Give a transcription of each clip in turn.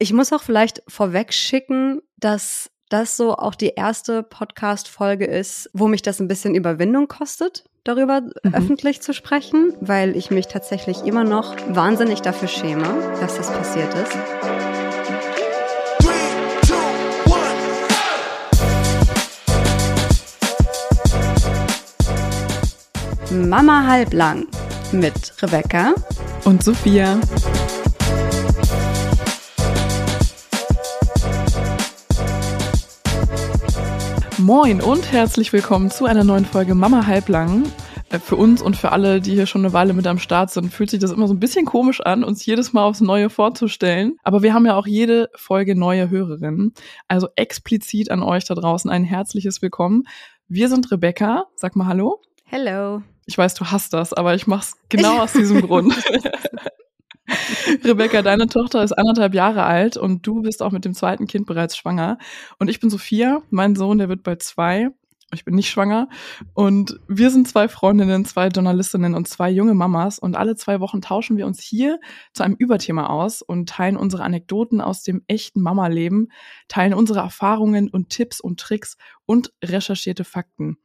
Ich muss auch vielleicht vorweg schicken, dass das so auch die erste Podcast-Folge ist, wo mich das ein bisschen Überwindung kostet, darüber mhm. öffentlich zu sprechen, weil ich mich tatsächlich immer noch wahnsinnig dafür schäme, dass das passiert ist. Mama halblang mit Rebecca und Sophia. Moin und herzlich willkommen zu einer neuen Folge Mama halblang. Äh, für uns und für alle, die hier schon eine Weile mit am Start sind, fühlt sich das immer so ein bisschen komisch an, uns jedes Mal aufs Neue vorzustellen. Aber wir haben ja auch jede Folge neue Hörerinnen. Also explizit an euch da draußen ein herzliches Willkommen. Wir sind Rebecca. Sag mal Hallo. Hello. Ich weiß, du hast das, aber ich mach's genau aus diesem Grund. Rebecca, deine Tochter ist anderthalb Jahre alt und du bist auch mit dem zweiten Kind bereits schwanger. Und ich bin Sophia, mein Sohn, der wird bald zwei. Ich bin nicht schwanger. Und wir sind zwei Freundinnen, zwei Journalistinnen und zwei junge Mamas. Und alle zwei Wochen tauschen wir uns hier zu einem Überthema aus und teilen unsere Anekdoten aus dem echten Mama-Leben, teilen unsere Erfahrungen und Tipps und Tricks und recherchierte Fakten.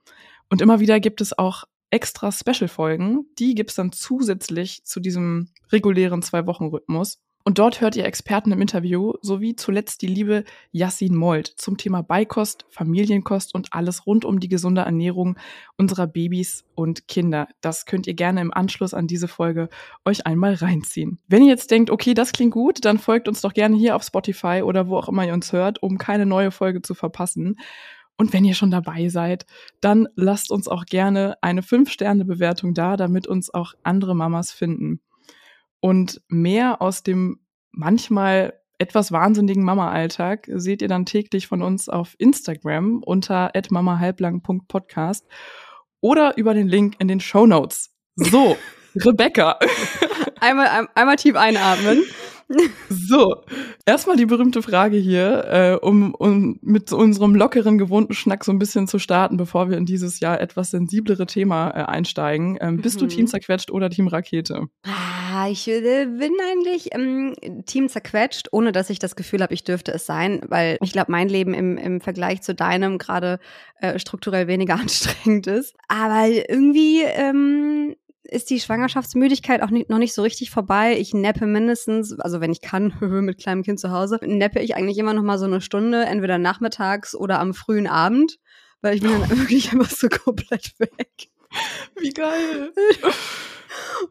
Und immer wieder gibt es auch extra Special-Folgen. Die gibt's dann zusätzlich zu diesem regulären Zwei-Wochen-Rhythmus. Und dort hört ihr Experten im Interview sowie zuletzt die liebe Yassin Mold zum Thema Beikost, Familienkost und alles rund um die gesunde Ernährung unserer Babys und Kinder. Das könnt ihr gerne im Anschluss an diese Folge euch einmal reinziehen. Wenn ihr jetzt denkt, okay, das klingt gut, dann folgt uns doch gerne hier auf Spotify oder wo auch immer ihr uns hört, um keine neue Folge zu verpassen. Und wenn ihr schon dabei seid, dann lasst uns auch gerne eine 5-Sterne-Bewertung da, damit uns auch andere Mamas finden. Und mehr aus dem manchmal etwas wahnsinnigen Mama-Alltag seht ihr dann täglich von uns auf Instagram unter mamahalblang.podcast oder über den Link in den Show Notes. So, Rebecca. Einmal, einmal tief einatmen. So, erstmal die berühmte Frage hier, äh, um, um mit unserem lockeren, gewohnten Schnack so ein bisschen zu starten, bevor wir in dieses Jahr etwas sensiblere Thema äh, einsteigen. Ähm, bist mhm. du Team zerquetscht oder Team Rakete? Ah, ich äh, bin eigentlich ähm, Team zerquetscht, ohne dass ich das Gefühl habe, ich dürfte es sein, weil ich glaube, mein Leben im, im Vergleich zu deinem gerade äh, strukturell weniger anstrengend ist. Aber irgendwie ähm, ist die Schwangerschaftsmüdigkeit auch nicht, noch nicht so richtig vorbei. Ich neppe mindestens, also wenn ich kann, mit kleinem Kind zu Hause, neppe ich eigentlich immer noch mal so eine Stunde, entweder nachmittags oder am frühen Abend, weil ich bin dann wirklich einfach so komplett weg. Wie geil.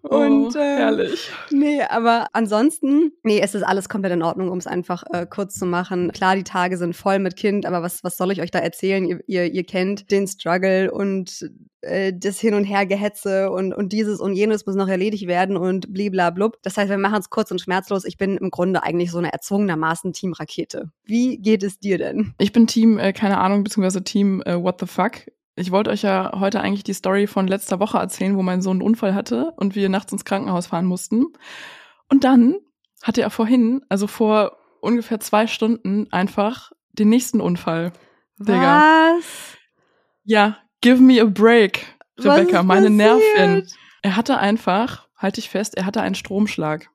Und oh, äh, herrlich. Nee, aber ansonsten, nee, es ist alles komplett in Ordnung, um es einfach äh, kurz zu machen. Klar, die Tage sind voll mit Kind, aber was, was soll ich euch da erzählen? Ihr, ihr, ihr kennt den Struggle und äh, das Hin- und Hergehetze und, und dieses und jenes muss noch erledigt werden und bliblablub. Das heißt, wir machen es kurz und schmerzlos. Ich bin im Grunde eigentlich so eine erzwungenermaßen Teamrakete. Wie geht es dir denn? Ich bin Team, äh, keine Ahnung, beziehungsweise Team äh, What the Fuck. Ich wollte euch ja heute eigentlich die Story von letzter Woche erzählen, wo mein Sohn einen Unfall hatte und wir nachts ins Krankenhaus fahren mussten. Und dann hatte er vorhin, also vor ungefähr zwei Stunden, einfach den nächsten Unfall. Was? Digga. Ja, give me a break, Rebecca, meine Nerven. Er hatte einfach, halte ich fest, er hatte einen Stromschlag.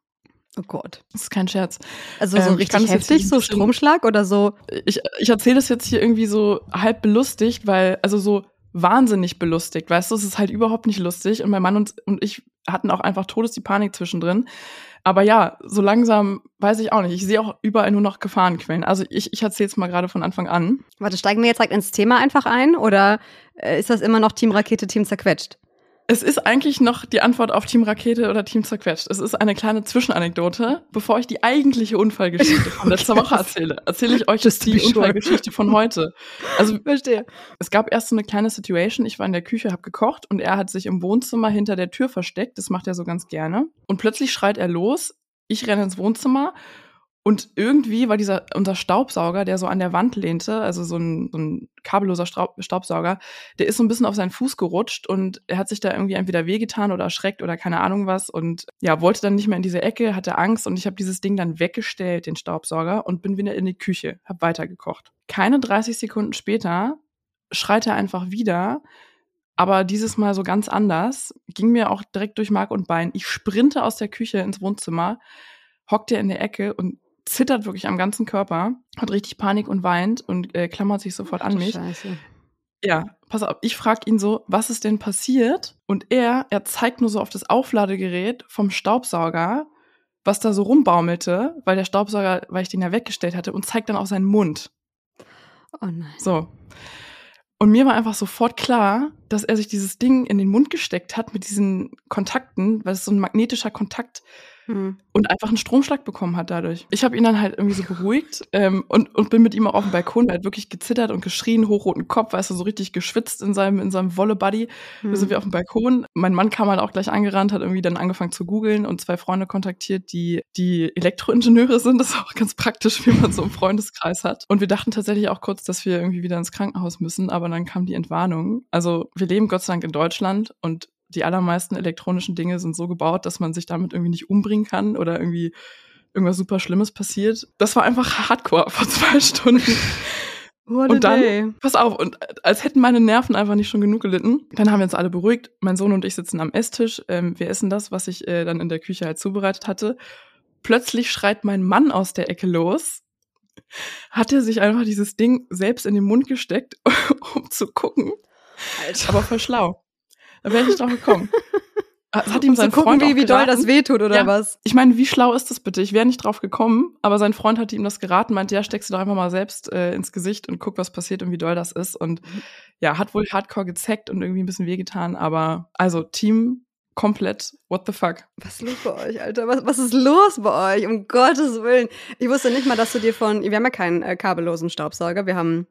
Oh Gott. Das ist kein Scherz. Also so ähm, richtig heftig, so Stromschlag oder so? Ich, ich erzähle das jetzt hier irgendwie so halb belustigt, weil, also so wahnsinnig belustigt, weißt du, es ist halt überhaupt nicht lustig und mein Mann und, und ich hatten auch einfach todes die Panik zwischendrin. Aber ja, so langsam weiß ich auch nicht. Ich sehe auch überall nur noch Gefahrenquellen. Also ich, ich erzähle es mal gerade von Anfang an. Warte, steigen wir jetzt direkt ins Thema einfach ein oder äh, ist das immer noch Team Rakete, Team zerquetscht? Es ist eigentlich noch die Antwort auf Team Rakete oder Team zerquetscht. Es ist eine kleine Zwischenanekdote. Bevor ich die eigentliche Unfallgeschichte von letzter Woche erzähle, erzähle ich euch jetzt die Unfallgeschichte von heute. Also, verstehe. Es gab erst so eine kleine Situation. Ich war in der Küche, habe gekocht und er hat sich im Wohnzimmer hinter der Tür versteckt. Das macht er so ganz gerne. Und plötzlich schreit er los. Ich renne ins Wohnzimmer und irgendwie war dieser, unser Staubsauger, der so an der Wand lehnte, also so ein, so ein kabelloser Staubsauger, der ist so ein bisschen auf seinen Fuß gerutscht und er hat sich da irgendwie entweder wehgetan oder erschreckt oder keine Ahnung was und ja, wollte dann nicht mehr in diese Ecke, hatte Angst und ich habe dieses Ding dann weggestellt, den Staubsauger, und bin wieder in die Küche, habe weitergekocht. Keine 30 Sekunden später schreit er einfach wieder, aber dieses Mal so ganz anders, ging mir auch direkt durch Mark und Bein. Ich sprinte aus der Küche ins Wohnzimmer, hockte in der Ecke und zittert wirklich am ganzen Körper, hat richtig Panik und weint und äh, klammert sich sofort an mich. Scheiße. Ja, pass auf, ich frage ihn so, was ist denn passiert? Und er, er zeigt nur so auf das Aufladegerät vom Staubsauger, was da so rumbaumelte, weil der Staubsauger, weil ich den ja weggestellt hatte, und zeigt dann auch seinen Mund. Oh nein. So. Und mir war einfach sofort klar, dass er sich dieses Ding in den Mund gesteckt hat mit diesen Kontakten, weil es so ein magnetischer Kontakt Hm. und einfach einen Stromschlag bekommen hat dadurch. Ich habe ihn dann halt irgendwie so beruhigt ähm, und, und bin mit ihm auch auf dem Balkon, er hat wirklich gezittert und geschrien, hochroten Kopf, weißt du, so richtig geschwitzt in seinem, in seinem Wolle-Buddy. Hm. Wir sind wir auf dem Balkon. Mein Mann kam halt auch gleich angerannt, hat irgendwie dann angefangen zu googeln und zwei Freunde kontaktiert, die die Elektroingenieure sind. Das ist auch ganz praktisch, wie man so einen Freundeskreis hat. Und wir dachten tatsächlich auch kurz, dass wir irgendwie wieder ins Krankenhaus müssen, aber dann kam die Entwarnung. Also wir leben Gott sei Dank in Deutschland und die allermeisten elektronischen Dinge sind so gebaut, dass man sich damit irgendwie nicht umbringen kann oder irgendwie irgendwas super Schlimmes passiert. Das war einfach Hardcore vor zwei Stunden. What Und dann, day. pass auf, und als hätten meine Nerven einfach nicht schon genug gelitten, dann haben wir uns alle beruhigt. Mein Sohn und ich sitzen am Esstisch. Ähm, wir essen das, was ich äh, dann in der Küche halt zubereitet hatte. Plötzlich schreit mein Mann aus der Ecke los. Hat er sich einfach dieses Ding selbst in den Mund gesteckt, um zu gucken. Alter. Aber voll schlau. Da wäre ich nicht drauf gekommen. Das hat ihm Um sein zu gucken, Freund wie, wie doll das wehtut, oder Ja. was? Ich meine, wie schlau ist das bitte? Ich wäre nicht drauf gekommen, aber sein Freund hatte ihm das geraten, meinte, ja, steckst du doch einfach mal selbst äh, ins Gesicht und guck, was passiert und wie doll das ist. Und ja, hat wohl hardcore gezeckt und irgendwie ein bisschen wehgetan, aber also Team komplett, what the fuck? Was ist los bei euch, Alter? Was, was ist los bei euch? Um Gottes Willen. Ich wusste nicht mal, dass du dir von. Wir haben ja keinen äh, kabellosen Staubsauger. Wir haben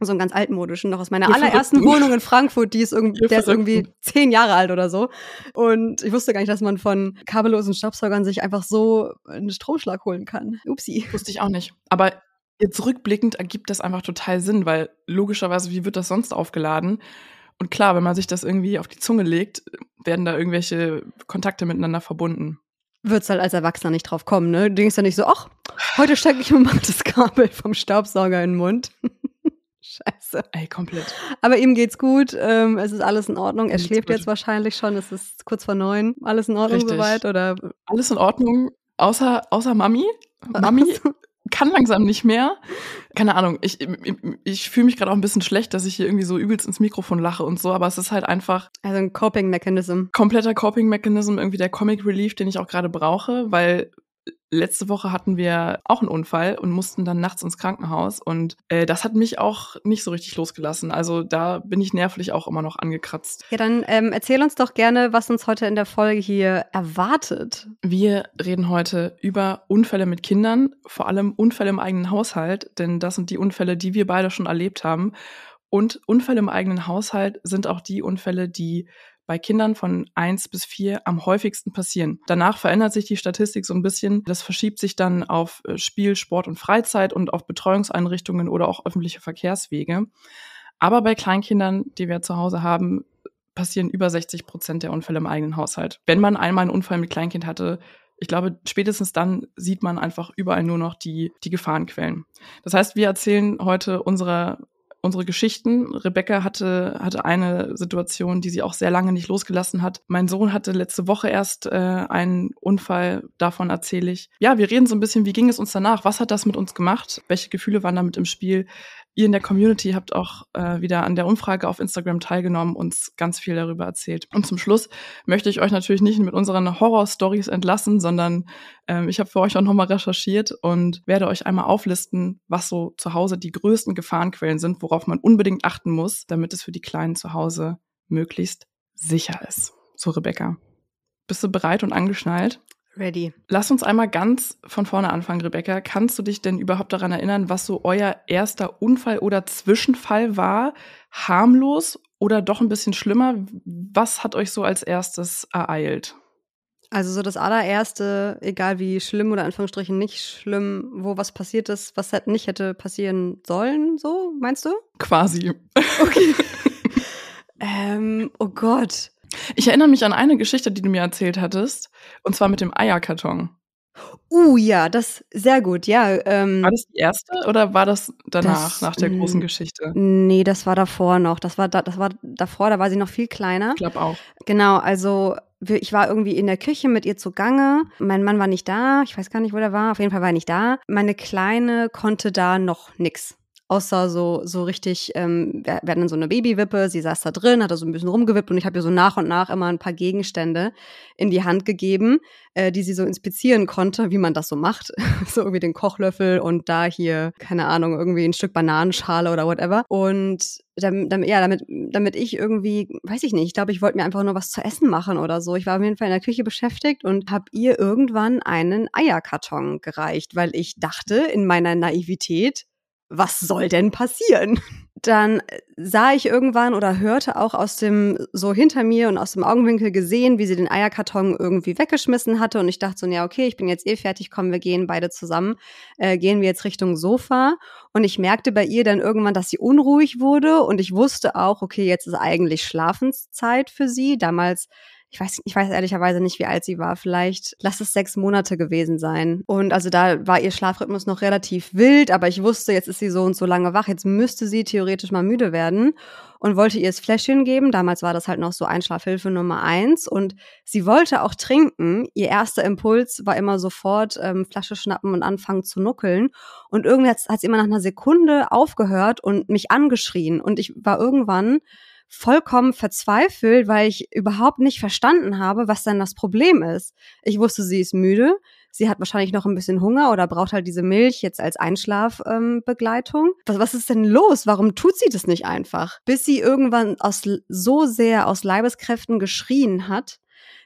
so einen ganz altmodischen, noch aus meiner allerersten Verrückten. Wohnung in Frankfurt. Die ist irgendwie, der ist irgendwie zehn Jahre alt oder so. Und ich wusste gar nicht, dass man von kabellosen Staubsaugern sich einfach so einen Stromschlag holen kann. Upsi. Wusste ich auch nicht. Aber jetzt rückblickend ergibt das einfach total Sinn, weil logischerweise, wie wird das sonst aufgeladen? Und klar, wenn man sich das irgendwie auf die Zunge legt, werden da irgendwelche Kontakte miteinander verbunden. Würdest halt als Erwachsener nicht drauf kommen, ne? Du denkst ja nicht so, ach, heute stecke ich mir mal das Kabel vom Staubsauger in den Mund. Scheiße. Ey, komplett. Aber ihm geht's gut, ähm, es ist alles in Ordnung. Er schläft jetzt wahrscheinlich schon, es ist kurz vor neun. Alles in Ordnung Richtig. soweit? Oder Alles in Ordnung, außer, außer Mami. Mami kann langsam nicht mehr. Keine Ahnung, ich, ich, ich fühle mich gerade auch ein bisschen schlecht, dass ich hier irgendwie so übelst ins Mikrofon lache und so, aber es ist halt einfach also ein Coping-Mechanism. kompletter Coping-Mechanism, irgendwie der Comic Relief, den ich auch gerade brauche, weil letzte Woche hatten wir auch einen Unfall und mussten dann nachts ins Krankenhaus und äh, das hat mich auch nicht so richtig losgelassen. Also da bin ich nervlich auch immer noch angekratzt. Ja, dann ähm, erzähl uns doch gerne, was uns heute in der Folge hier erwartet. Wir reden heute über Unfälle mit Kindern, vor allem Unfälle im eigenen Haushalt, denn das sind die Unfälle, die wir beide schon erlebt haben. Und Unfälle im eigenen Haushalt sind auch die Unfälle, die bei Kindern von eins bis vier am häufigsten passieren. Danach verändert sich die Statistik so ein bisschen. Das verschiebt sich dann auf äh, Spiel, Sport und Freizeit und auf Betreuungseinrichtungen oder auch öffentliche Verkehrswege. Aber bei Kleinkindern, die wir zu Hause haben, passieren über 60 Prozent der Unfälle im eigenen Haushalt. Wenn man einmal einen Unfall mit Kleinkind hatte, ich glaube, spätestens dann sieht man einfach überall nur noch die, die Gefahrenquellen. Das heißt, wir erzählen heute unsere, unsere Geschichten. Rebecca hatte, hatte eine Situation, die sie auch sehr lange nicht losgelassen hat. Mein Sohn hatte letzte Woche erst äh, einen Unfall, davon erzähle ich. Ja, wir reden so ein bisschen, wie ging es uns danach? Was hat das mit uns gemacht? Welche Gefühle waren damit im Spiel? Ihr in der Community habt auch äh, wieder an der Umfrage auf Instagram teilgenommen, uns ganz viel darüber erzählt. Und zum Schluss möchte ich euch natürlich nicht mit unseren Horror-Stories entlassen, sondern ähm, ich habe für euch auch nochmal recherchiert und werde euch einmal auflisten, was so zu Hause die größten Gefahrenquellen sind, worauf man unbedingt achten muss, damit es für die Kleinen zu Hause möglichst sicher ist. So, Rebecca. Bist du bereit und angeschnallt? Ready. Lass uns einmal ganz von vorne anfangen, Rebecca. Kannst du dich denn überhaupt daran erinnern, was so euer erster Unfall oder Zwischenfall war? Harmlos oder doch ein bisschen schlimmer? Was hat euch so als erstes ereilt? Also so das allererste, egal wie schlimm oder in Anführungsstrichen nicht schlimm, wo was passiert ist, was halt nicht hätte passieren sollen, so, meinst du? Quasi. Okay. ähm, oh Gott. Ich erinnere mich an eine Geschichte, die du mir erzählt hattest, und zwar mit dem Eierkarton. Uh, ja, das sehr gut, ja. Ähm, War das die erste oder war das danach, Das- nach der großen Geschichte? nee, das war davor noch. Das war, da, das war davor, da war sie noch viel kleiner. Ich glaube auch. Genau, also ich war irgendwie in der Küche mit ihr zugange. Mein Mann war nicht da. Ich weiß gar nicht, wo der war. Auf jeden Fall war er nicht da. Meine Kleine konnte da noch nix außer so, so richtig, ähm, wir hatten so eine Babywippe, sie saß da drin, hat da so ein bisschen rumgewippt und ich habe ihr so nach und nach immer ein paar Gegenstände in die Hand gegeben, äh, die sie so inspizieren konnte, wie man das so macht. so irgendwie den Kochlöffel und da hier, keine Ahnung, irgendwie ein Stück Bananenschale oder whatever. Und damit, damit, ja, damit, damit ich irgendwie, weiß ich nicht, ich glaube, ich wollte mir einfach nur was zu essen machen oder so. Ich war auf jeden Fall in der Küche beschäftigt und habe ihr irgendwann einen Eierkarton gereicht, weil ich dachte in meiner Naivität, was soll denn passieren? Dann sah ich irgendwann oder hörte auch aus dem, so hinter mir und aus dem Augenwinkel gesehen, wie sie den Eierkarton irgendwie weggeschmissen hatte. Und ich dachte so, ja, okay, ich bin jetzt eh fertig, komm, wir gehen beide zusammen, äh, gehen wir jetzt Richtung Sofa. Und ich merkte bei ihr dann irgendwann, dass sie unruhig wurde. Und ich wusste auch, okay, jetzt ist eigentlich Schlafenszeit für sie. Damals ich weiß, ich weiß ehrlicherweise nicht, wie alt sie war. Vielleicht lass es sechs Monate gewesen sein. Und also da war ihr Schlafrhythmus noch relativ wild, aber ich wusste, jetzt ist sie so und so lange wach. Jetzt müsste sie theoretisch mal müde werden und wollte ihr das Fläschchen geben. Damals war das halt noch so Einschlafhilfe Nummer eins. Und sie wollte auch trinken. Ihr erster Impuls war immer sofort ähm, Flasche schnappen und anfangen zu nuckeln. Und irgendwie hat, sie immer nach einer Sekunde aufgehört und mich angeschrien. Und ich war irgendwann vollkommen verzweifelt, weil ich überhaupt nicht verstanden habe, was denn das Problem ist. Ich wusste, sie ist müde. Sie hat wahrscheinlich noch ein bisschen Hunger oder braucht halt diese Milch jetzt als Einschlafbegleitung. Ähm, was, was ist denn los? Warum tut sie das nicht einfach? Bis sie irgendwann aus, so sehr aus Leibeskräften geschrien hat,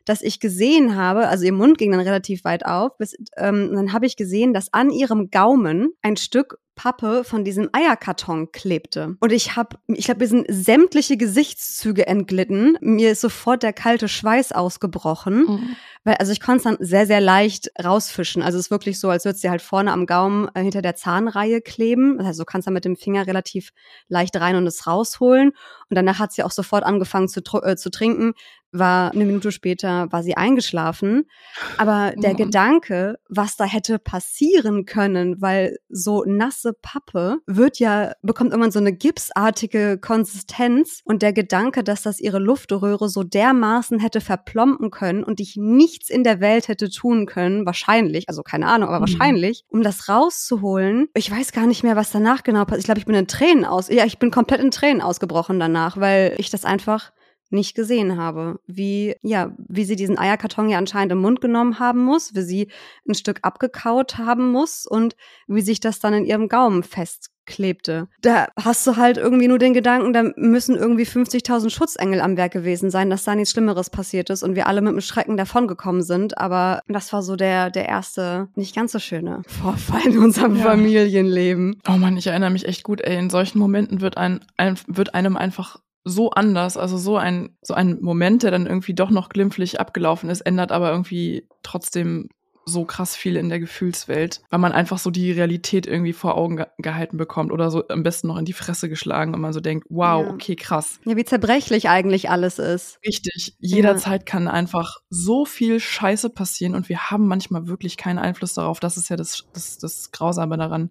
dass ich gesehen habe, also ihr Mund ging dann relativ weit auf, bis, ähm, dann habe ich gesehen, dass an ihrem Gaumen ein Stück Pappe von diesem Eierkarton klebte. Und ich habe, ich glaube, mir sind sämtliche Gesichtszüge entglitten. Mir ist sofort der kalte Schweiß ausgebrochen. Mhm. Weil, also ich konnte es dann sehr, sehr leicht rausfischen. Also es ist wirklich so, als würde es dir halt vorne am Gaumen äh, hinter der Zahnreihe kleben. Das heißt, du kannst dann mit dem Finger relativ leicht rein und es rausholen. Und danach hat sie auch sofort angefangen zu, äh, zu trinken. War eine Minute später, war sie eingeschlafen. Aber der mhm. Gedanke, was da hätte passieren können, weil so nasse Pappe wird ja, bekommt irgendwann so eine gipsartige Konsistenz. Und der Gedanke, dass das ihre Luftröhre so dermaßen hätte verplompen können und ich nicht nichts in der Welt hätte tun können, wahrscheinlich, also keine Ahnung, aber mhm. wahrscheinlich, um das rauszuholen. Ich weiß gar nicht mehr, was danach genau passiert. Ich glaube, ich bin in Tränen aus, ja, ich bin komplett in Tränen ausgebrochen danach, weil ich das einfach nicht gesehen habe, wie ja, wie sie diesen Eierkarton ja anscheinend im Mund genommen haben muss, wie sie ein Stück abgekaut haben muss und wie sich das dann in ihrem Gaumen fest klebte. Da hast du halt irgendwie nur den Gedanken, da müssen irgendwie 50.000 Schutzengel am Werk gewesen sein, dass da nichts Schlimmeres passiert ist und wir alle mit dem Schrecken davongekommen sind. Aber das war so der, der erste, nicht ganz so schöne Vorfall in unserem ja. Familienleben. Oh man, ich erinnere mich echt gut, ey. In solchen Momenten wird, ein, ein, wird einem einfach so anders, also so ein, so ein Moment, der dann irgendwie doch noch glimpflich abgelaufen ist, ändert aber irgendwie trotzdem so krass viel in der Gefühlswelt, weil man einfach so die Realität irgendwie vor Augen ge gehalten bekommt oder so am besten noch in die Fresse geschlagen und man so denkt, wow, ja. okay, krass. Ja, wie zerbrechlich eigentlich alles ist. Richtig. Jederzeit ja. kann einfach so viel Scheiße passieren und wir haben manchmal wirklich keinen Einfluss darauf. Das ist ja das, das, das Grausame daran.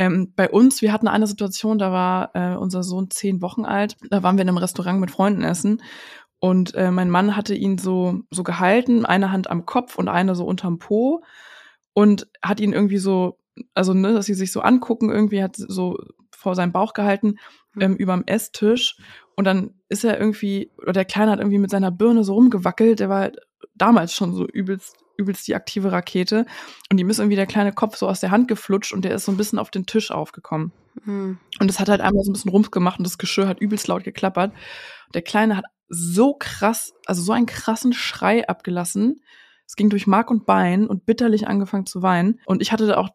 Ähm, bei uns, wir hatten eine Situation, da war äh, unser Sohn zehn Wochen alt, da waren wir in einem Restaurant mit Freunden essen und äh, mein Mann hatte ihn so, so gehalten, eine Hand am Kopf und eine so unterm Po und hat ihn irgendwie so, also ne, dass sie sich so angucken, irgendwie hat so vor seinem Bauch gehalten, hm. ähm, überm Esstisch. Und dann ist er irgendwie, oder der Kleine hat irgendwie mit seiner Birne so rumgewackelt, der war damals schon so übelst, übelst die aktive Rakete. Und ihm ist irgendwie der kleine Kopf so aus der Hand geflutscht und der ist so ein bisschen auf den Tisch aufgekommen. Mhm. Und es hat halt einmal so ein bisschen Rumpf gemacht und das Geschirr hat übelst laut geklappert. Und der Kleine hat so krass, also so einen krassen Schrei abgelassen. Es ging durch Mark und Bein und bitterlich angefangen zu weinen. Und ich hatte da auch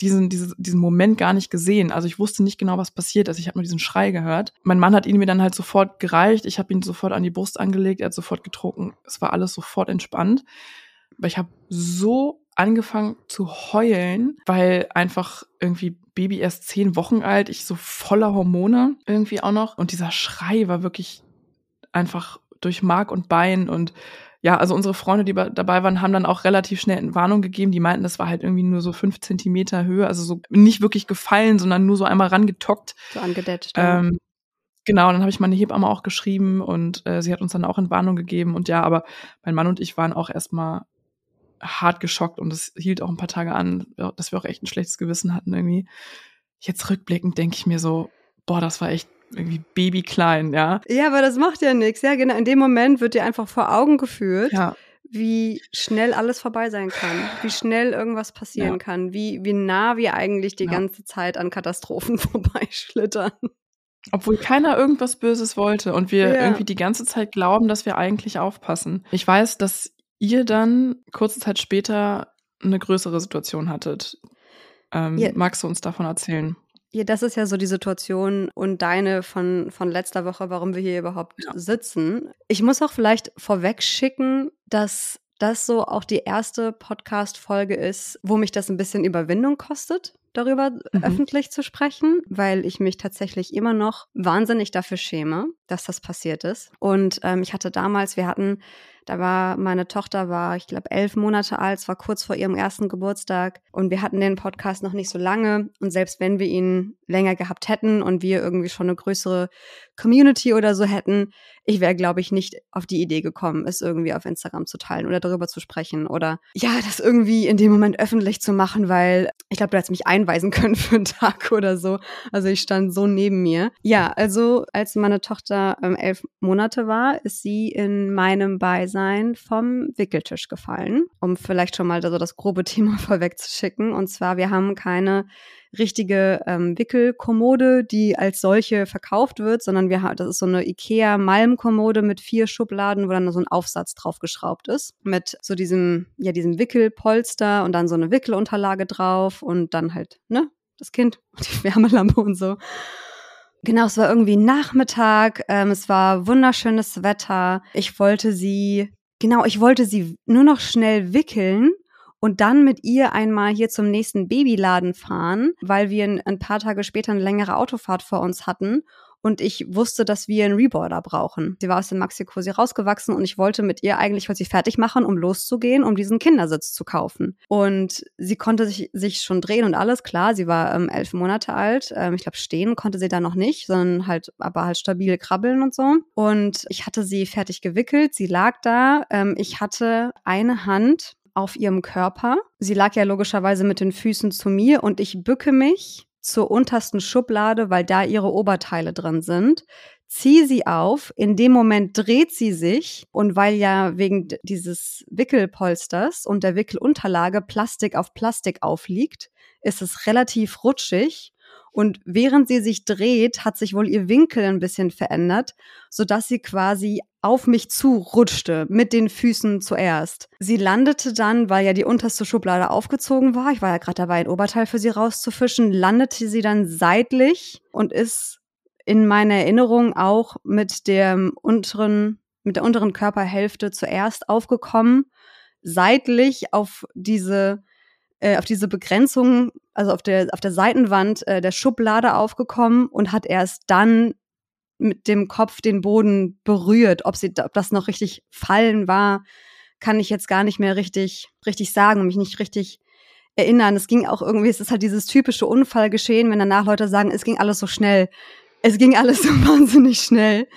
diesen, diesen, diesen Moment gar nicht gesehen. Also ich wusste nicht genau, was passiert ist. Ich habe nur diesen Schrei gehört. Mein Mann hat ihn mir dann halt sofort gereicht. Ich habe ihn sofort an die Brust angelegt. Er hat sofort getrunken. Es war alles sofort entspannt. Aber ich habe so angefangen zu heulen, weil einfach irgendwie Baby erst zehn Wochen alt, ich so voller Hormone irgendwie auch noch. Und dieser Schrei war wirklich einfach durch Mark und Bein und ja, also unsere Freunde, die dabei waren, haben dann auch relativ schnell eine Warnung gegeben. Die meinten, das war halt irgendwie nur so fünf Zentimeter Höhe, also so nicht wirklich gefallen, sondern nur so einmal rangetockt. So angedetscht. Ähm, Genau, dann habe ich meine Hebamme auch geschrieben und äh, sie hat uns dann auch Entwarnung gegeben. Und ja, aber mein Mann und ich waren auch erstmal hart geschockt und es hielt auch ein paar Tage an, dass wir auch echt ein schlechtes Gewissen hatten irgendwie. Jetzt rückblickend denke ich mir so, boah, das war echt irgendwie babyklein, ja. Ja, aber das macht ja nichts. Ja, genau. In dem Moment wird dir einfach vor Augen geführt, ja. wie schnell alles vorbei sein kann, wie schnell irgendwas passieren ja. kann, wie, wie nah wir eigentlich die ja. ganze Zeit an Katastrophen vorbeischlittern. Obwohl keiner irgendwas Böses wollte und wir irgendwie die ganze Zeit glauben, dass wir eigentlich aufpassen. Ich weiß, dass ihr dann kurze Zeit später eine größere Situation hattet. Ähm, ja. Magst du uns davon erzählen? Ja, das ist ja so die Situation und deine von, von letzter Woche, warum wir hier überhaupt ja. sitzen. Ich muss auch vielleicht vorweg schicken, dass das so auch die erste Podcast-Folge ist, wo mich das ein bisschen Überwindung kostet, darüber mhm. öffentlich zu sprechen, weil ich mich tatsächlich immer noch wahnsinnig dafür schäme, dass das passiert ist. Und ähm, ich hatte damals, wir hatten da war meine Tochter war, ich glaube, elf Monate alt, es war kurz vor ihrem ersten Geburtstag. Und wir hatten den Podcast noch nicht so lange. Und selbst wenn wir ihn länger gehabt hätten und wir irgendwie schon eine größere Community oder so hätten, ich wäre, glaube ich, nicht auf die Idee gekommen, es irgendwie auf Instagram zu teilen oder darüber zu sprechen oder ja, das irgendwie in dem Moment öffentlich zu machen, weil ich glaube, du hättest mich einweisen können für einen Tag oder so. Also ich stand so neben mir. Ja, also als meine Tochter ähm, elf Monate war, ist sie in meinem Beisein vom Wickeltisch gefallen, um vielleicht schon mal so das grobe Thema vorwegzuschicken. Und zwar, wir haben keine richtige ähm, Wickelkommode, die als solche verkauft wird, sondern wir haben, das ist so eine Ikea Malmkommode mit vier Schubladen, wo dann so ein Aufsatz draufgeschraubt ist mit so diesem ja diesem Wickelpolster und dann so eine Wickelunterlage drauf und dann halt ne das Kind und die Wärmelampe und so. Genau, es war irgendwie Nachmittag, ähm, es war wunderschönes Wetter. Ich wollte sie, genau, ich wollte sie nur noch schnell wickeln und dann mit ihr einmal hier zum nächsten Babyladen fahren, weil wir ein, paar Tage später eine längere Autofahrt vor uns hatten und ich wusste, dass wir einen Reboarder brauchen. Sie war aus dem Maxi-Cosi rausgewachsen und ich wollte mit ihr eigentlich wollte sie fertig machen, um loszugehen, um diesen Kindersitz zu kaufen. Und sie konnte sich, sich schon drehen und alles, klar, sie war ähm, elf Monate alt. Ähm, ich glaube, stehen konnte sie da noch nicht, sondern halt, aber halt stabil krabbeln und so. Und ich hatte sie fertig gewickelt, sie lag da. Ähm, ich hatte eine Hand auf ihrem Körper. Sie lag ja logischerweise mit den Füßen zu mir und ich bücke mich zur untersten Schublade, weil da ihre Oberteile drin sind. Ziehe sie auf, in dem Moment dreht sie sich und weil ja wegen dieses Wickelpolsters und der Wickelunterlage Plastik auf Plastik aufliegt, ist es relativ rutschig und während sie sich dreht, hat sich wohl ihr Winkel ein bisschen verändert, sodass sie quasi auf mich zurutschte, mit den Füßen zuerst. Sie landete dann, weil ja die unterste Schublade aufgezogen war, ich war ja gerade dabei, ein Oberteil für sie rauszufischen, landete sie dann seitlich und ist in meiner Erinnerung auch mit dem unteren, mit der unteren Körperhälfte zuerst aufgekommen, seitlich auf diese äh, auf diese Begrenzung, also auf der, auf der Seitenwand äh, der Schublade aufgekommen und hat erst dann mit dem Kopf den Boden berührt. Ob, sie, ob das noch richtig fallen war, kann ich jetzt gar nicht mehr richtig, richtig sagen und mich nicht richtig erinnern. Es ging auch irgendwie, es ist halt dieses typische Unfallgeschehen, wenn danach Leute sagen, es ging alles so schnell. Es ging alles so wahnsinnig schnell.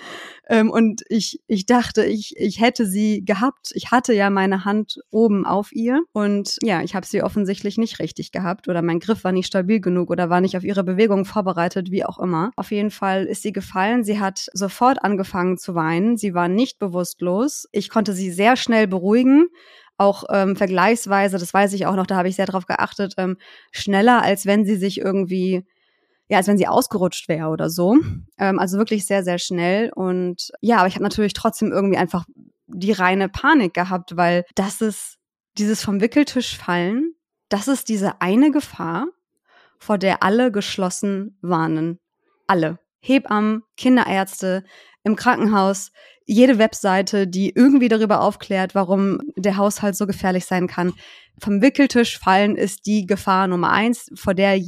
Ähm, und ich, ich dachte, ich, ich hätte sie gehabt. Ich hatte ja meine Hand oben auf ihr. Und ja, ich habe sie offensichtlich nicht richtig gehabt oder mein Griff war nicht stabil genug oder war nicht auf ihre Bewegung vorbereitet, wie auch immer. Auf jeden Fall ist sie gefallen. Sie hat sofort angefangen zu weinen. Sie war nicht bewusstlos. Ich konnte sie sehr schnell beruhigen auch ähm, vergleichsweise, das weiß ich auch noch, da habe ich sehr drauf geachtet, ähm, schneller, als wenn sie sich irgendwie ja, als wenn sie ausgerutscht wäre oder so. Ähm, also wirklich sehr, sehr schnell. Und ja, aber ich habe natürlich trotzdem irgendwie einfach die reine Panik gehabt, weil das ist dieses vom Wickeltisch fallen, das ist diese eine Gefahr, vor der alle geschlossen warnen. Alle. Hebammen, Kinderärzte, im Krankenhaus, jede Webseite, die irgendwie darüber aufklärt, warum der Haushalt so gefährlich sein kann. Vom Wickeltisch fallen ist die Gefahr Nummer eins, vor der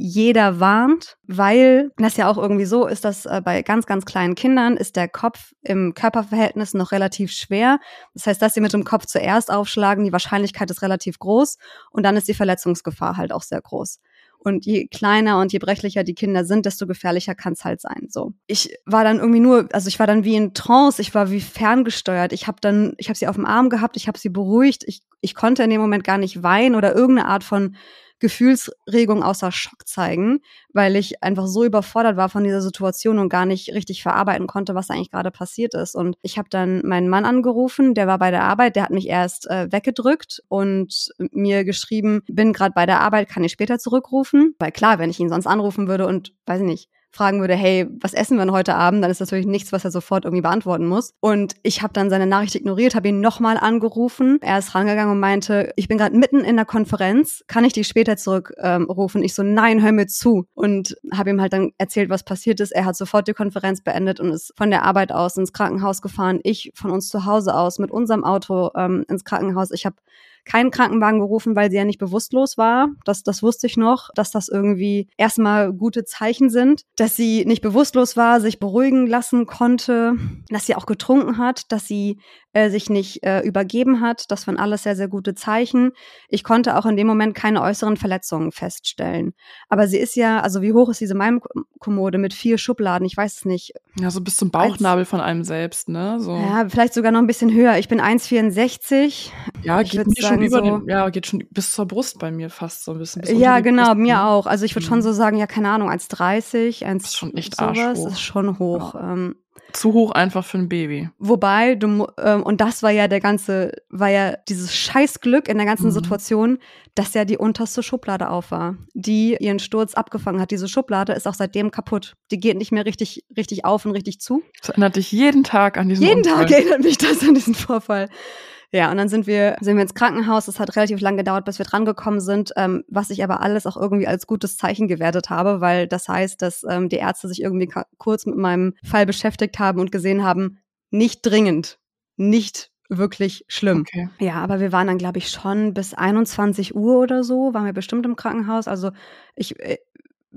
jeder warnt, weil das ja auch irgendwie so ist, dass äh, bei ganz, ganz kleinen Kindern ist der Kopf im Körperverhältnis noch relativ schwer. Das heißt, dass sie mit dem Kopf zuerst aufschlagen, die Wahrscheinlichkeit ist relativ groß und dann ist die Verletzungsgefahr halt auch sehr groß. Und je kleiner und je brechlicher die Kinder sind, desto gefährlicher kann es halt sein. So. Ich war dann irgendwie nur, also ich war dann wie in Trance, ich war wie ferngesteuert. Ich habe dann, ich habe sie auf dem Arm gehabt, ich habe sie beruhigt. Ich, ich konnte in dem Moment gar nicht weinen oder irgendeine Art von Gefühlsregung außer Schock zeigen, weil ich einfach so überfordert war von dieser Situation und gar nicht richtig verarbeiten konnte, was eigentlich gerade passiert ist. Und ich habe dann meinen Mann angerufen, der war bei der Arbeit, der hat mich erst äh, weggedrückt und mir geschrieben, bin gerade bei der Arbeit, kann ich später zurückrufen. Weil klar, wenn ich ihn sonst anrufen würde und weiß nicht, fragen würde, hey, was essen wir denn heute Abend, dann ist das natürlich nichts, was er sofort irgendwie beantworten muss. Und ich habe dann seine Nachricht ignoriert, habe ihn nochmal angerufen. Er ist rangegangen und meinte, ich bin gerade mitten in der Konferenz, kann ich dich später zurückrufen? Ähm, ich so, nein, hör mir zu. Und habe ihm halt dann erzählt, was passiert ist. Er hat sofort die Konferenz beendet und ist von der Arbeit aus ins Krankenhaus gefahren. Ich von uns zu Hause aus mit unserem Auto ähm, ins Krankenhaus. Ich habe keinen Krankenwagen gerufen, weil sie ja nicht bewusstlos war. Das, das wusste ich noch, dass das irgendwie erstmal gute Zeichen sind, dass sie nicht bewusstlos war, sich beruhigen lassen konnte, dass sie auch getrunken hat, dass sie äh, sich nicht äh, übergeben hat. Das waren alles sehr, sehr gute Zeichen. Ich konnte auch in dem Moment keine äußeren Verletzungen feststellen. Aber sie ist ja, also wie hoch ist diese Malmkommode mit vier Schubladen? Ich weiß es nicht. Ja, so bis zum Bauchnabel von einem selbst, ne? So. Ja, vielleicht sogar noch ein bisschen höher. Ich bin 1,64. Ja, ich geht mir schon über so, den, ja, geht schon bis zur Brust bei mir fast so ein bisschen. ja, genau, Brust, mir auch. Also ich würde mhm. schon so sagen, ja, keine Ahnung, 1,30, 1, das ist schon echt sowas, ist schon hoch. Ja. Ähm, zu hoch einfach für ein Baby. Wobei, du, ähm, und das war ja der ganze, war ja dieses Scheißglück in der ganzen mhm. Situation, dass ja die unterste Schublade auf war, die ihren Sturz abgefangen hat. Diese Schublade ist auch seitdem kaputt. Die geht nicht mehr richtig, richtig auf und richtig zu. Das erinnert dich jeden Tag an diesen Jeden Unfall. Tag erinnert mich das an diesen Vorfall. Ja, und dann sind wir, sind wir ins Krankenhaus. Es hat relativ lang gedauert, bis wir drangekommen sind, ähm, was ich aber alles auch irgendwie als gutes Zeichen gewertet habe, weil das heißt, dass ähm, die Ärzte sich irgendwie kurz mit meinem Fall beschäftigt haben und gesehen haben, nicht dringend, nicht wirklich schlimm. Okay. Ja, aber wir waren dann, glaube ich, schon bis 21 Uhr oder so, waren wir bestimmt im Krankenhaus. Also ich, äh,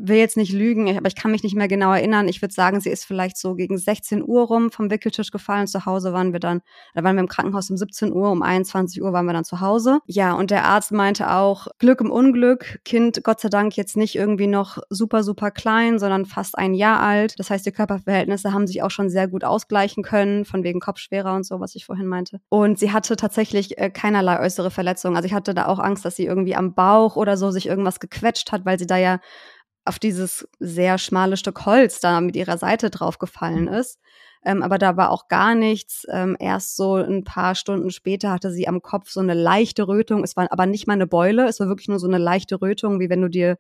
will jetzt nicht lügen, aber ich kann mich nicht mehr genau erinnern. Ich würde sagen, sie ist vielleicht so gegen 16 Uhr rum vom Wickeltisch gefallen. Zu Hause waren wir dann, da waren wir im Krankenhaus um 17 Uhr, um 21 Uhr waren wir dann zu Hause. Ja, und der Arzt meinte auch, Glück im Unglück, Kind Gott sei Dank jetzt nicht irgendwie noch super, super klein, sondern fast ein Jahr alt. Das heißt, die Körperverhältnisse haben sich auch schon sehr gut ausgleichen können, von wegen Kopfschwerer und so, was ich vorhin meinte. Und sie hatte tatsächlich äh, keinerlei äußere Verletzungen. Also ich hatte da auch Angst, dass sie irgendwie am Bauch oder so sich irgendwas gequetscht hat, weil sie da ja auf dieses sehr schmale Stück Holz da mit ihrer Seite draufgefallen mhm. ist. Ähm, aber da war auch gar nichts. Ähm, erst so ein paar Stunden später hatte sie am Kopf so eine leichte Rötung. Es war aber nicht mal eine Beule, es war wirklich nur so eine leichte Rötung, wie wenn du dir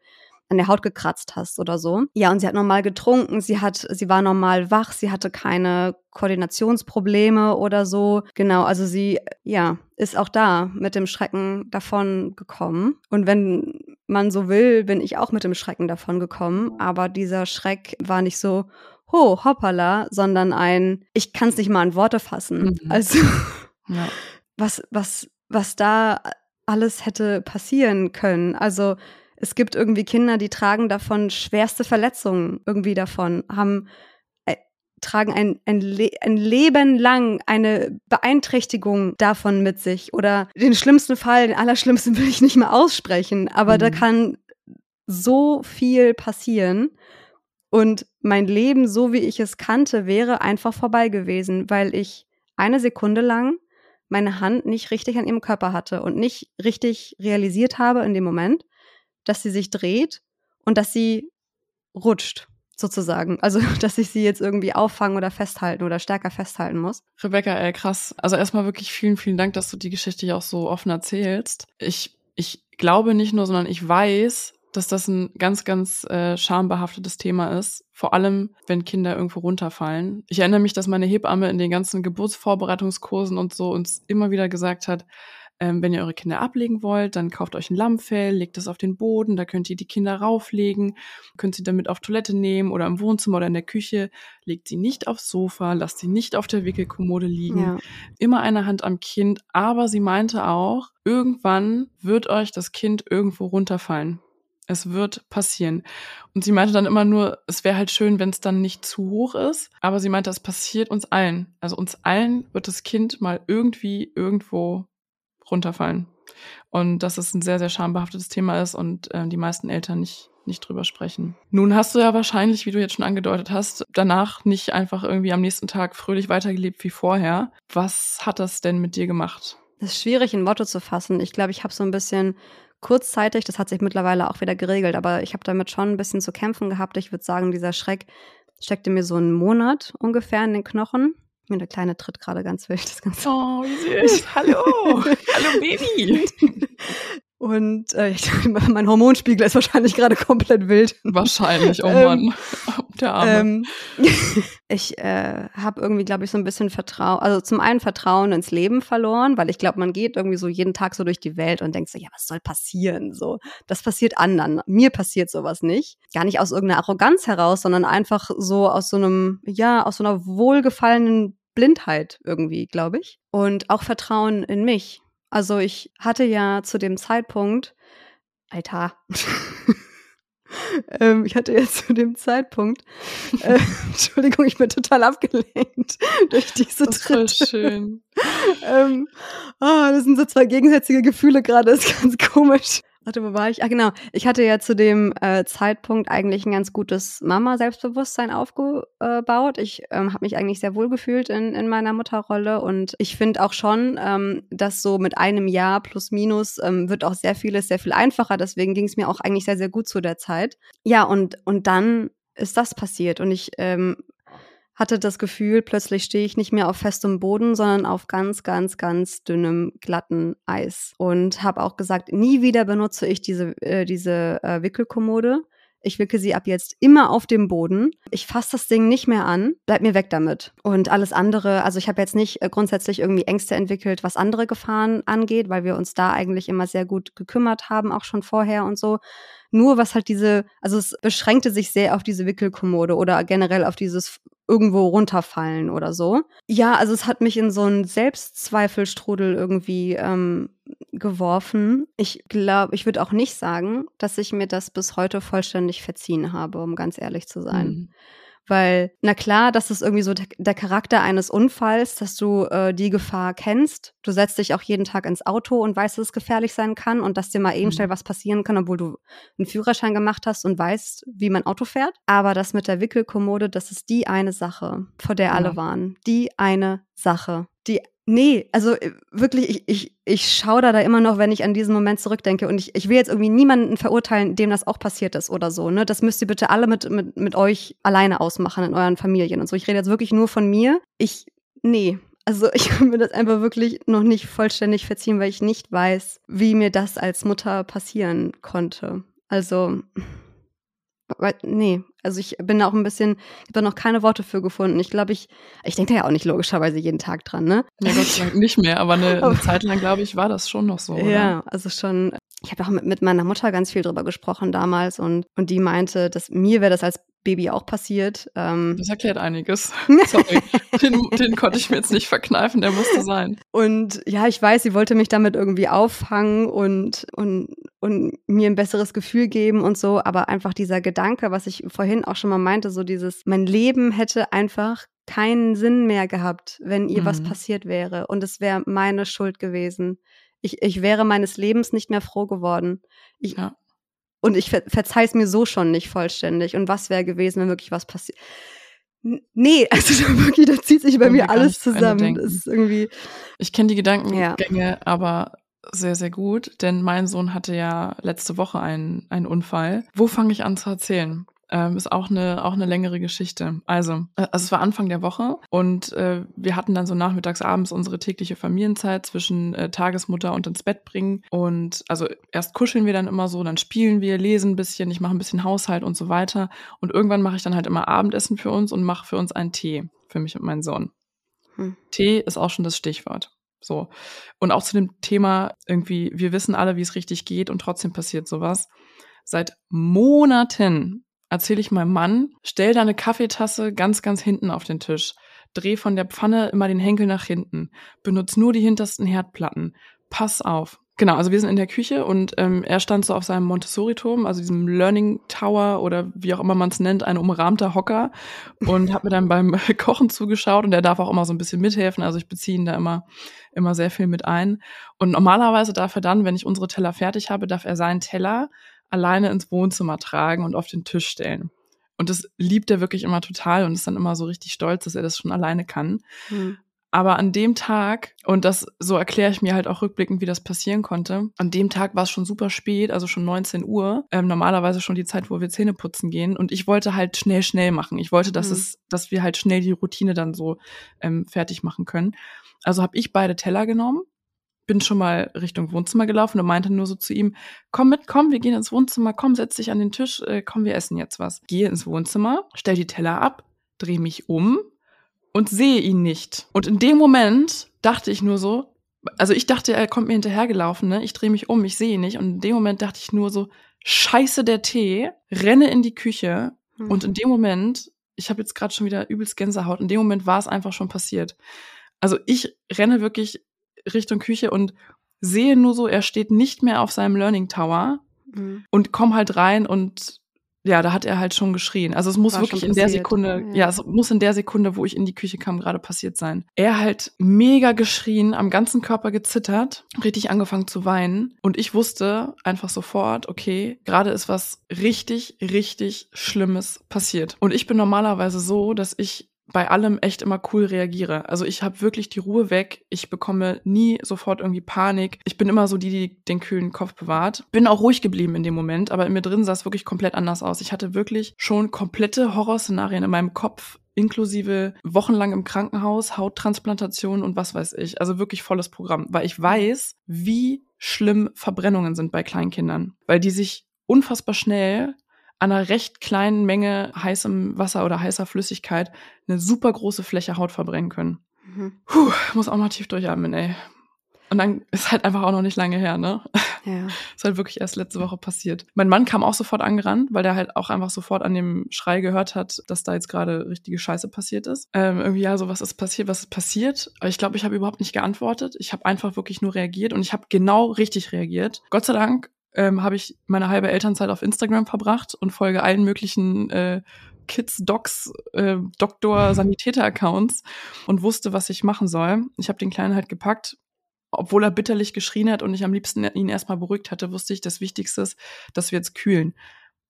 an der Haut gekratzt hast oder so. Ja, und sie hat normal getrunken, sie hat, sie war normal wach, sie hatte keine Koordinationsprobleme oder so. Genau, also sie, ja, ist auch da mit dem Schrecken davon gekommen. Und wenn man so will, bin ich auch mit dem Schrecken davon gekommen. Aber dieser Schreck war nicht so, ho, hoppala, sondern ein, ich kann es nicht mal in Worte fassen. Mhm. Also, ja. was, was, was da alles hätte passieren können. Also, es gibt irgendwie Kinder, die tragen davon schwerste Verletzungen irgendwie davon, haben äh, tragen ein, ein, Le ein Leben lang eine Beeinträchtigung davon mit sich. Oder den schlimmsten Fall, den allerschlimmsten will ich nicht mehr aussprechen, aber mhm. da kann so viel passieren. Und mein Leben, so wie ich es kannte, wäre einfach vorbei gewesen, weil ich eine Sekunde lang meine Hand nicht richtig an ihrem Körper hatte und nicht richtig realisiert habe in dem Moment, dass sie sich dreht und dass sie rutscht, sozusagen. Also, dass ich sie jetzt irgendwie auffangen oder festhalten oder stärker festhalten muss. Rebecca, ey, krass. Also erstmal wirklich vielen, vielen Dank, dass du die Geschichte hier auch so offen erzählst. Ich, ich glaube nicht nur, sondern ich weiß, dass das ein ganz, ganz äh, schambehaftetes Thema ist. Vor allem, wenn Kinder irgendwo runterfallen. Ich erinnere mich, dass meine Hebamme in den ganzen Geburtsvorbereitungskursen und so uns immer wieder gesagt hat, ähm, wenn ihr eure Kinder ablegen wollt, dann kauft euch ein Lammfell, legt es auf den Boden, da könnt ihr die Kinder rauflegen, könnt sie damit auf Toilette nehmen oder im Wohnzimmer oder in der Küche. Legt sie nicht aufs Sofa, lasst sie nicht auf der Wickelkommode liegen. Ja. Immer eine Hand am Kind, aber sie meinte auch, irgendwann wird euch das Kind irgendwo runterfallen. Es wird passieren. Und sie meinte dann immer nur, es wäre halt schön, wenn es dann nicht zu hoch ist. Aber sie meinte, es passiert uns allen. Also uns allen wird das Kind mal irgendwie irgendwo runterfallen. Und dass es ein sehr, sehr schambehaftetes Thema ist und äh, die meisten Eltern nicht nicht drüber sprechen. Nun hast du ja wahrscheinlich, wie du jetzt schon angedeutet hast, danach nicht einfach irgendwie am nächsten Tag fröhlich weitergelebt wie vorher. Was hat das denn mit dir gemacht? Das ist schwierig in Worte zu fassen. Ich glaube, ich habe so ein bisschen kurzzeitig, das hat sich mittlerweile auch wieder geregelt, aber ich habe damit schon ein bisschen zu kämpfen gehabt. Ich würde sagen, dieser Schreck steckte mir so einen Monat ungefähr in den Knochen. Mir der Kleine tritt gerade ganz wild. Das Ganze. Oh, wie süß. Hallo. Hallo, Baby. Und äh, mein Hormonspiegel ist wahrscheinlich gerade komplett wild. Wahrscheinlich, oh Mann. Ähm, Der Arme. Ähm, ich äh, habe irgendwie, glaube ich, so ein bisschen Vertrauen, also zum einen Vertrauen ins Leben verloren, weil ich glaube, man geht irgendwie so jeden Tag so durch die Welt und denkt so, ja, was soll passieren? So, das passiert anderen. Mir passiert sowas nicht. Gar nicht aus irgendeiner Arroganz heraus, sondern einfach so aus so einem, ja, aus so einer wohlgefallenen Blindheit irgendwie, glaube ich. Und auch Vertrauen in mich also ich hatte ja zu dem Zeitpunkt, Alter, ähm, ich hatte jetzt zu dem Zeitpunkt, äh, Entschuldigung, ich bin total abgelenkt durch diese das Tritte. Ist voll schön. ähm, oh, das sind so zwei gegensätzliche Gefühle gerade, das ist ganz komisch. Warte, wo war ich? Ah, genau. Ich hatte ja zu dem äh, Zeitpunkt eigentlich ein ganz gutes Mama-Selbstbewusstsein aufgebaut. Ich ähm, habe mich eigentlich sehr wohl gefühlt in, in meiner Mutterrolle und ich finde auch schon, ähm, dass so mit einem Jahr plus minus ähm, wird auch sehr vieles sehr viel einfacher. Deswegen ging es mir auch eigentlich sehr, sehr gut zu der Zeit. Ja, und, und dann ist das passiert und ich ähm, hatte das Gefühl, plötzlich stehe ich nicht mehr auf festem Boden, sondern auf ganz, ganz, ganz dünnem, glatten Eis. Und habe auch gesagt, nie wieder benutze ich diese, äh, diese äh, Wickelkommode. Ich wicke sie ab jetzt immer auf dem Boden. Ich fasse das Ding nicht mehr an. Bleib mir weg damit. Und alles andere, also ich habe jetzt nicht äh, grundsätzlich irgendwie Ängste entwickelt, was andere Gefahren angeht, weil wir uns da eigentlich immer sehr gut gekümmert haben, auch schon vorher und so. Nur was halt diese, also es beschränkte sich sehr auf diese Wickelkommode oder generell auf dieses irgendwo runterfallen oder so. Ja, also es hat mich in so einen Selbstzweifelstrudel irgendwie ähm, geworfen. Ich glaube, ich würde auch nicht sagen, dass ich mir das bis heute vollständig verziehen habe, um ganz ehrlich zu sein. Mhm. Weil, na klar, das ist irgendwie so der Charakter eines Unfalls, dass du äh, die Gefahr kennst. Du setzt dich auch jeden Tag ins Auto und weißt, dass es gefährlich sein kann und dass dir mal eben mhm. schnell was passieren kann, obwohl du einen Führerschein gemacht hast und weißt, wie man Auto fährt. Aber das mit der Wickelkommode, das ist die eine Sache, vor der ja. alle waren. Die eine Sache. Die Nee, also äh, wirklich, ich, ich, ich schaue da immer noch, wenn ich an diesen Moment zurückdenke. Und ich, ich will jetzt irgendwie niemanden verurteilen, dem das auch passiert ist oder so. Ne? Das müsst ihr bitte alle mit, mit, mit euch alleine ausmachen in euren Familien und so. Ich rede jetzt wirklich nur von mir. Ich, nee. Also ich kann mir das einfach wirklich noch nicht vollständig verziehen, weil ich nicht weiß, wie mir das als Mutter passieren konnte. Also nee, also ich bin auch ein bisschen, ich habe da noch keine Worte für gefunden. Ich glaube, ich, ich denke da ja auch nicht logischerweise jeden Tag dran, ne? Ja, Gott sei Dank nicht mehr, aber eine, eine Zeit lang, glaube ich, war das schon noch so. Oder? Ja, also schon, ich habe auch mit, mit meiner Mutter ganz viel drüber gesprochen damals und, und die meinte, dass mir wäre das als Baby auch passiert. Ähm das erklärt einiges. Sorry, den, den, konnte ich mir jetzt nicht verkneifen, der musste sein. Und ja, ich weiß, sie wollte mich damit irgendwie auffangen und, und, und mir ein besseres Gefühl geben und so, aber einfach dieser Gedanke, was ich vorhin auch schon mal meinte, so dieses, mein Leben hätte einfach keinen Sinn mehr gehabt, wenn ihr mhm. was passiert wäre und es wäre meine Schuld gewesen. Ich, ich wäre meines Lebens nicht mehr froh geworden. Ich, ja. Und ich ver verzeih es mir so schon nicht vollständig. Und was wäre gewesen, wenn wirklich was passiert? Nee, also wirklich, da zieht sich bei mir alles zusammen. Das ist irgendwie. Ich kenne die Gedankengänge ja. aber sehr, sehr gut, denn mein Sohn hatte ja letzte Woche einen, einen Unfall. Wo fange ich an zu erzählen? Ähm, ist auch eine, auch eine längere Geschichte. Also, äh, also es war Anfang der Woche und äh, wir hatten dann so nachmittags, abends unsere tägliche Familienzeit zwischen äh, Tagesmutter und ins Bett bringen. Und also erst kuscheln wir dann immer so, dann spielen wir, lesen ein bisschen, ich mache ein bisschen Haushalt und so weiter. Und irgendwann mache ich dann halt immer Abendessen für uns und mache für uns einen Tee, für mich und meinen Sohn. Hm. Tee ist auch schon das Stichwort. So. Und auch zu dem Thema irgendwie, wir wissen alle, wie es richtig geht und trotzdem passiert sowas. Seit Monaten erzähle ich meinem Mann, stell deine Kaffeetasse ganz, ganz hinten auf den Tisch. Dreh von der Pfanne immer den Henkel nach hinten. Benutz nur die hintersten Herdplatten. Pass auf. Genau, also wir sind in der Küche und ähm, er stand so auf seinem Montessori-Turm, also diesem Learning Tower oder wie auch immer man es nennt, ein umrahmter Hocker und hat mir dann beim Kochen zugeschaut und er darf auch immer so ein bisschen mithelfen. Also ich beziehe ihn da immer, immer sehr viel mit ein. Und normalerweise darf er dann, wenn ich unsere Teller fertig habe, darf er seinen Teller alleine ins Wohnzimmer tragen und auf den Tisch stellen. Und das liebt er wirklich immer total und ist dann immer so richtig stolz, dass er das schon alleine kann. Mhm. Aber an dem Tag, und das so erkläre ich mir halt auch rückblickend, wie das passieren konnte, an dem Tag war es schon super spät, also schon 19 Uhr, ähm, normalerweise schon die Zeit, wo wir Zähne putzen gehen. Und ich wollte halt schnell, schnell machen. Ich wollte, dass mhm. es, dass wir halt schnell die Routine dann so ähm, fertig machen können. Also habe ich beide Teller genommen, bin schon mal Richtung Wohnzimmer gelaufen und meinte nur so zu ihm, komm mit, komm, wir gehen ins Wohnzimmer, komm, setz dich an den Tisch, äh, komm, wir essen jetzt was. Gehe ins Wohnzimmer, stell die Teller ab, drehe mich um, und sehe ihn nicht. Und in dem Moment dachte ich nur so, also ich dachte, er kommt mir hinterhergelaufen, ne? Ich drehe mich um, ich sehe ihn nicht. Und in dem Moment dachte ich nur so, scheiße der Tee, renne in die Küche. Mhm. Und in dem Moment, ich habe jetzt gerade schon wieder übelst Gänsehaut, in dem Moment war es einfach schon passiert. Also ich renne wirklich Richtung Küche und sehe nur so, er steht nicht mehr auf seinem Learning Tower mhm. und komm halt rein und ja, da hat er halt schon geschrien. Also es muss War wirklich in der Sekunde, ja. ja. es muss in der Sekunde, wo ich in die Küche kam, gerade passiert sein. Er halt mega geschrien, am ganzen Körper gezittert, richtig angefangen zu weinen. Und ich wusste einfach sofort, okay, gerade ist was richtig, richtig Schlimmes passiert. Und ich bin normalerweise so, dass ich bei allem echt immer cool reagiere. Also ich habe wirklich die Ruhe weg. Ich bekomme nie sofort irgendwie Panik. Ich bin immer so die, die den kühlen Kopf bewahrt. Bin auch ruhig geblieben in dem Moment, aber in mir drin sah es wirklich komplett anders aus. Ich hatte wirklich schon komplette Horrorszenarien in meinem Kopf inklusive wochenlang im Krankenhaus, Hauttransplantation und was weiß ich. Also wirklich volles Programm, weil ich weiß, wie schlimm Verbrennungen sind bei Kleinkindern, weil die sich unfassbar schnell an einer recht kleinen Menge heißem Wasser oder heißer Flüssigkeit eine super große Fläche Haut verbrennen können. Mhm. Puh, muss auch mal tief durchatmen, ey. Und dann ist halt einfach auch noch nicht lange her, ne? Ja. ist halt wirklich erst letzte Woche passiert. Mein Mann kam auch sofort angerannt, weil der halt auch einfach sofort an dem Schrei gehört hat, dass da jetzt gerade richtige Scheiße passiert ist. Ähm, irgendwie, ja, so was ist passiert, was ist passiert? Aber ich glaube, ich habe überhaupt nicht geantwortet. Ich habe einfach wirklich nur reagiert und ich habe genau richtig reagiert. Gott sei Dank ähm, habe ich meine halbe Elternzeit auf Instagram verbracht und folge allen möglichen äh, Kids, Docs, äh, Doktor, Sanitäter-Accounts und wusste, was ich machen soll. Ich habe den Kleinen halt gepackt, obwohl er bitterlich geschrien hat und ich am liebsten ihn erstmal beruhigt hatte, wusste ich, das Wichtigste ist, dass wir jetzt kühlen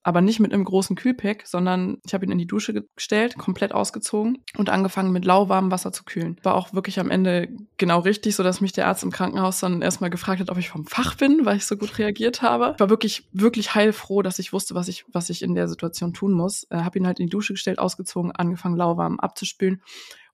aber nicht mit einem großen Kühlpack, sondern ich habe ihn in die Dusche gestellt, komplett ausgezogen und angefangen mit lauwarmem Wasser zu kühlen. War auch wirklich am Ende genau richtig, so dass mich der Arzt im Krankenhaus dann erstmal gefragt hat, ob ich vom Fach bin, weil ich so gut reagiert habe. Ich war wirklich wirklich heilfroh, dass ich wusste, was ich was ich in der Situation tun muss. Äh, habe ihn halt in die Dusche gestellt, ausgezogen, angefangen lauwarm abzuspülen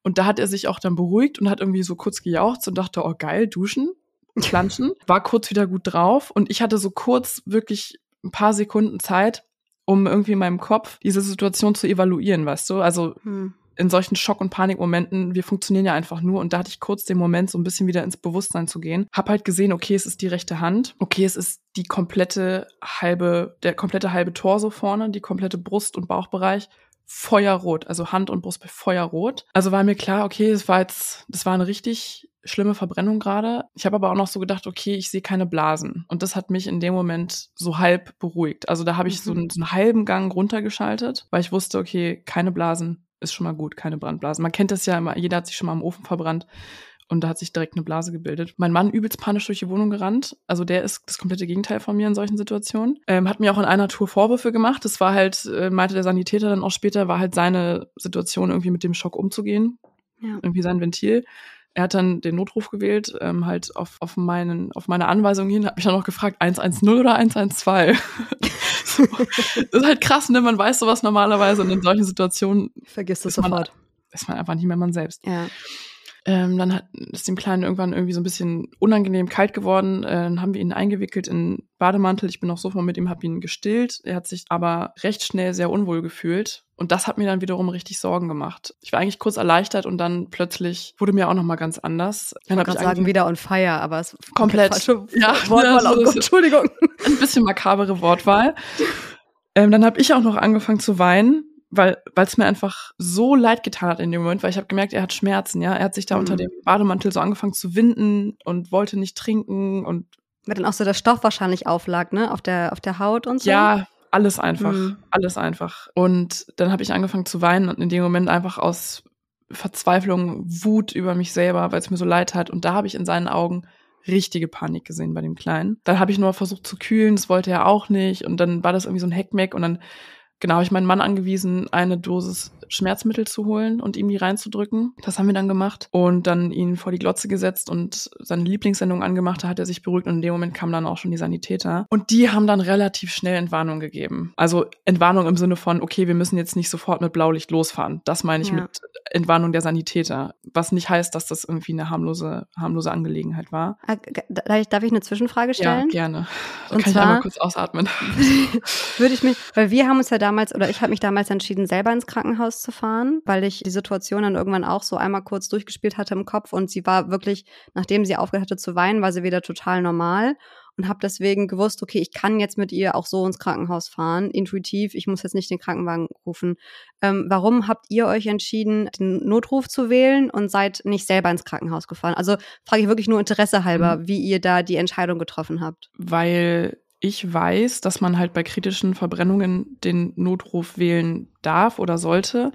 und da hat er sich auch dann beruhigt und hat irgendwie so kurz gejauchzt und dachte, oh geil, duschen, planschen, war kurz wieder gut drauf und ich hatte so kurz wirklich ein paar Sekunden Zeit, um irgendwie in meinem Kopf diese Situation zu evaluieren, weißt du? Also hm. in solchen Schock- und Panikmomenten, wir funktionieren ja einfach nur und da hatte ich kurz den Moment, so ein bisschen wieder ins Bewusstsein zu gehen. Hab halt gesehen, okay, es ist die rechte Hand, okay, es ist die komplette halbe, der komplette halbe Torso vorne, die komplette Brust- und Bauchbereich feuerrot, also Hand und Brust feuerrot. Also war mir klar, okay, es war jetzt, das war eine richtig schlimme Verbrennung gerade. Ich habe aber auch noch so gedacht, okay, ich sehe keine Blasen. Und das hat mich in dem Moment so halb beruhigt. Also da habe ich mhm. so, einen, so einen halben Gang runtergeschaltet, weil ich wusste, okay, keine Blasen ist schon mal gut, keine Brandblasen. Man kennt das ja immer, jeder hat sich schon mal im Ofen verbrannt und da hat sich direkt eine Blase gebildet. Mein Mann übelst panisch durch die Wohnung gerannt. Also der ist das komplette Gegenteil von mir in solchen Situationen. Ähm, hat mir auch in einer Tour Vorwürfe gemacht. Das war halt, äh, meinte der Sanitäter dann auch später, war halt seine Situation, irgendwie mit dem Schock umzugehen. Ja. Irgendwie sein Ventil er hat dann den Notruf gewählt, ähm, halt auf, auf, meinen, auf meine Anweisung hin, hat mich dann noch gefragt, 110 oder 112? so, das ist halt krass, ne? Man weiß sowas normalerweise und in solchen Situationen vergisst es sofort. ist man einfach nicht mehr man selbst. Ja. Ähm, dann hat, ist dem Kleinen irgendwann irgendwie so ein bisschen unangenehm kalt geworden. Äh, dann haben wir ihn eingewickelt in Bademantel. Ich bin auch sofort mit ihm, habe ihn gestillt. Er hat sich aber recht schnell sehr unwohl gefühlt. Und das hat mir dann wiederum richtig Sorgen gemacht. Ich war eigentlich kurz erleichtert und dann plötzlich wurde mir auch noch mal ganz anders. Dann ich wollte sagen, wieder on fire, aber es komplett. Ja, Wortwahl, ja, so, Entschuldigung. Ein bisschen makabere Wortwahl. Ähm, dann habe ich auch noch angefangen zu weinen weil es mir einfach so leid getan hat in dem Moment, weil ich habe gemerkt, er hat Schmerzen, ja. Er hat sich da mhm. unter dem Bademantel so angefangen zu winden und wollte nicht trinken und weil dann auch so der Stoff wahrscheinlich auflag, ne, auf der auf der Haut und so. Ja, alles einfach, mhm. alles einfach. Und dann habe ich angefangen zu weinen und in dem Moment einfach aus Verzweiflung, Wut über mich selber, weil es mir so leid hat und da habe ich in seinen Augen richtige Panik gesehen bei dem Kleinen. Dann habe ich nur versucht zu kühlen, das wollte er auch nicht. Und dann war das irgendwie so ein Heckmeck und dann genau, habe ich meinen Mann angewiesen, eine Dosis Schmerzmittel zu holen und ihm die reinzudrücken. Das haben wir dann gemacht und dann ihn vor die Glotze gesetzt und seine Lieblingssendung angemacht. Da hat er sich beruhigt und in dem Moment kamen dann auch schon die Sanitäter. Und die haben dann relativ schnell Entwarnung gegeben. Also Entwarnung im Sinne von, okay, wir müssen jetzt nicht sofort mit Blaulicht losfahren. Das meine ich ja. mit Entwarnung der Sanitäter. Was nicht heißt, dass das irgendwie eine harmlose, harmlose Angelegenheit war. Ah, darf ich eine Zwischenfrage stellen? Ja, gerne. Da und kann zwar, ich einmal kurz ausatmen. würde ich mich, weil wir haben uns ja damals, oder ich habe mich damals entschieden, selber ins Krankenhaus zu fahren, weil ich die Situation dann irgendwann auch so einmal kurz durchgespielt hatte im Kopf und sie war wirklich, nachdem sie aufgehört hatte zu weinen, war sie wieder total normal und habe deswegen gewusst, okay, ich kann jetzt mit ihr auch so ins Krankenhaus fahren, intuitiv, ich muss jetzt nicht den Krankenwagen rufen. Ähm, warum habt ihr euch entschieden, den Notruf zu wählen und seid nicht selber ins Krankenhaus gefahren? Also frage ich wirklich nur Interesse halber, mhm. wie ihr da die Entscheidung getroffen habt. Weil ich weiß, dass man halt bei kritischen Verbrennungen den Notruf wählen darf oder sollte.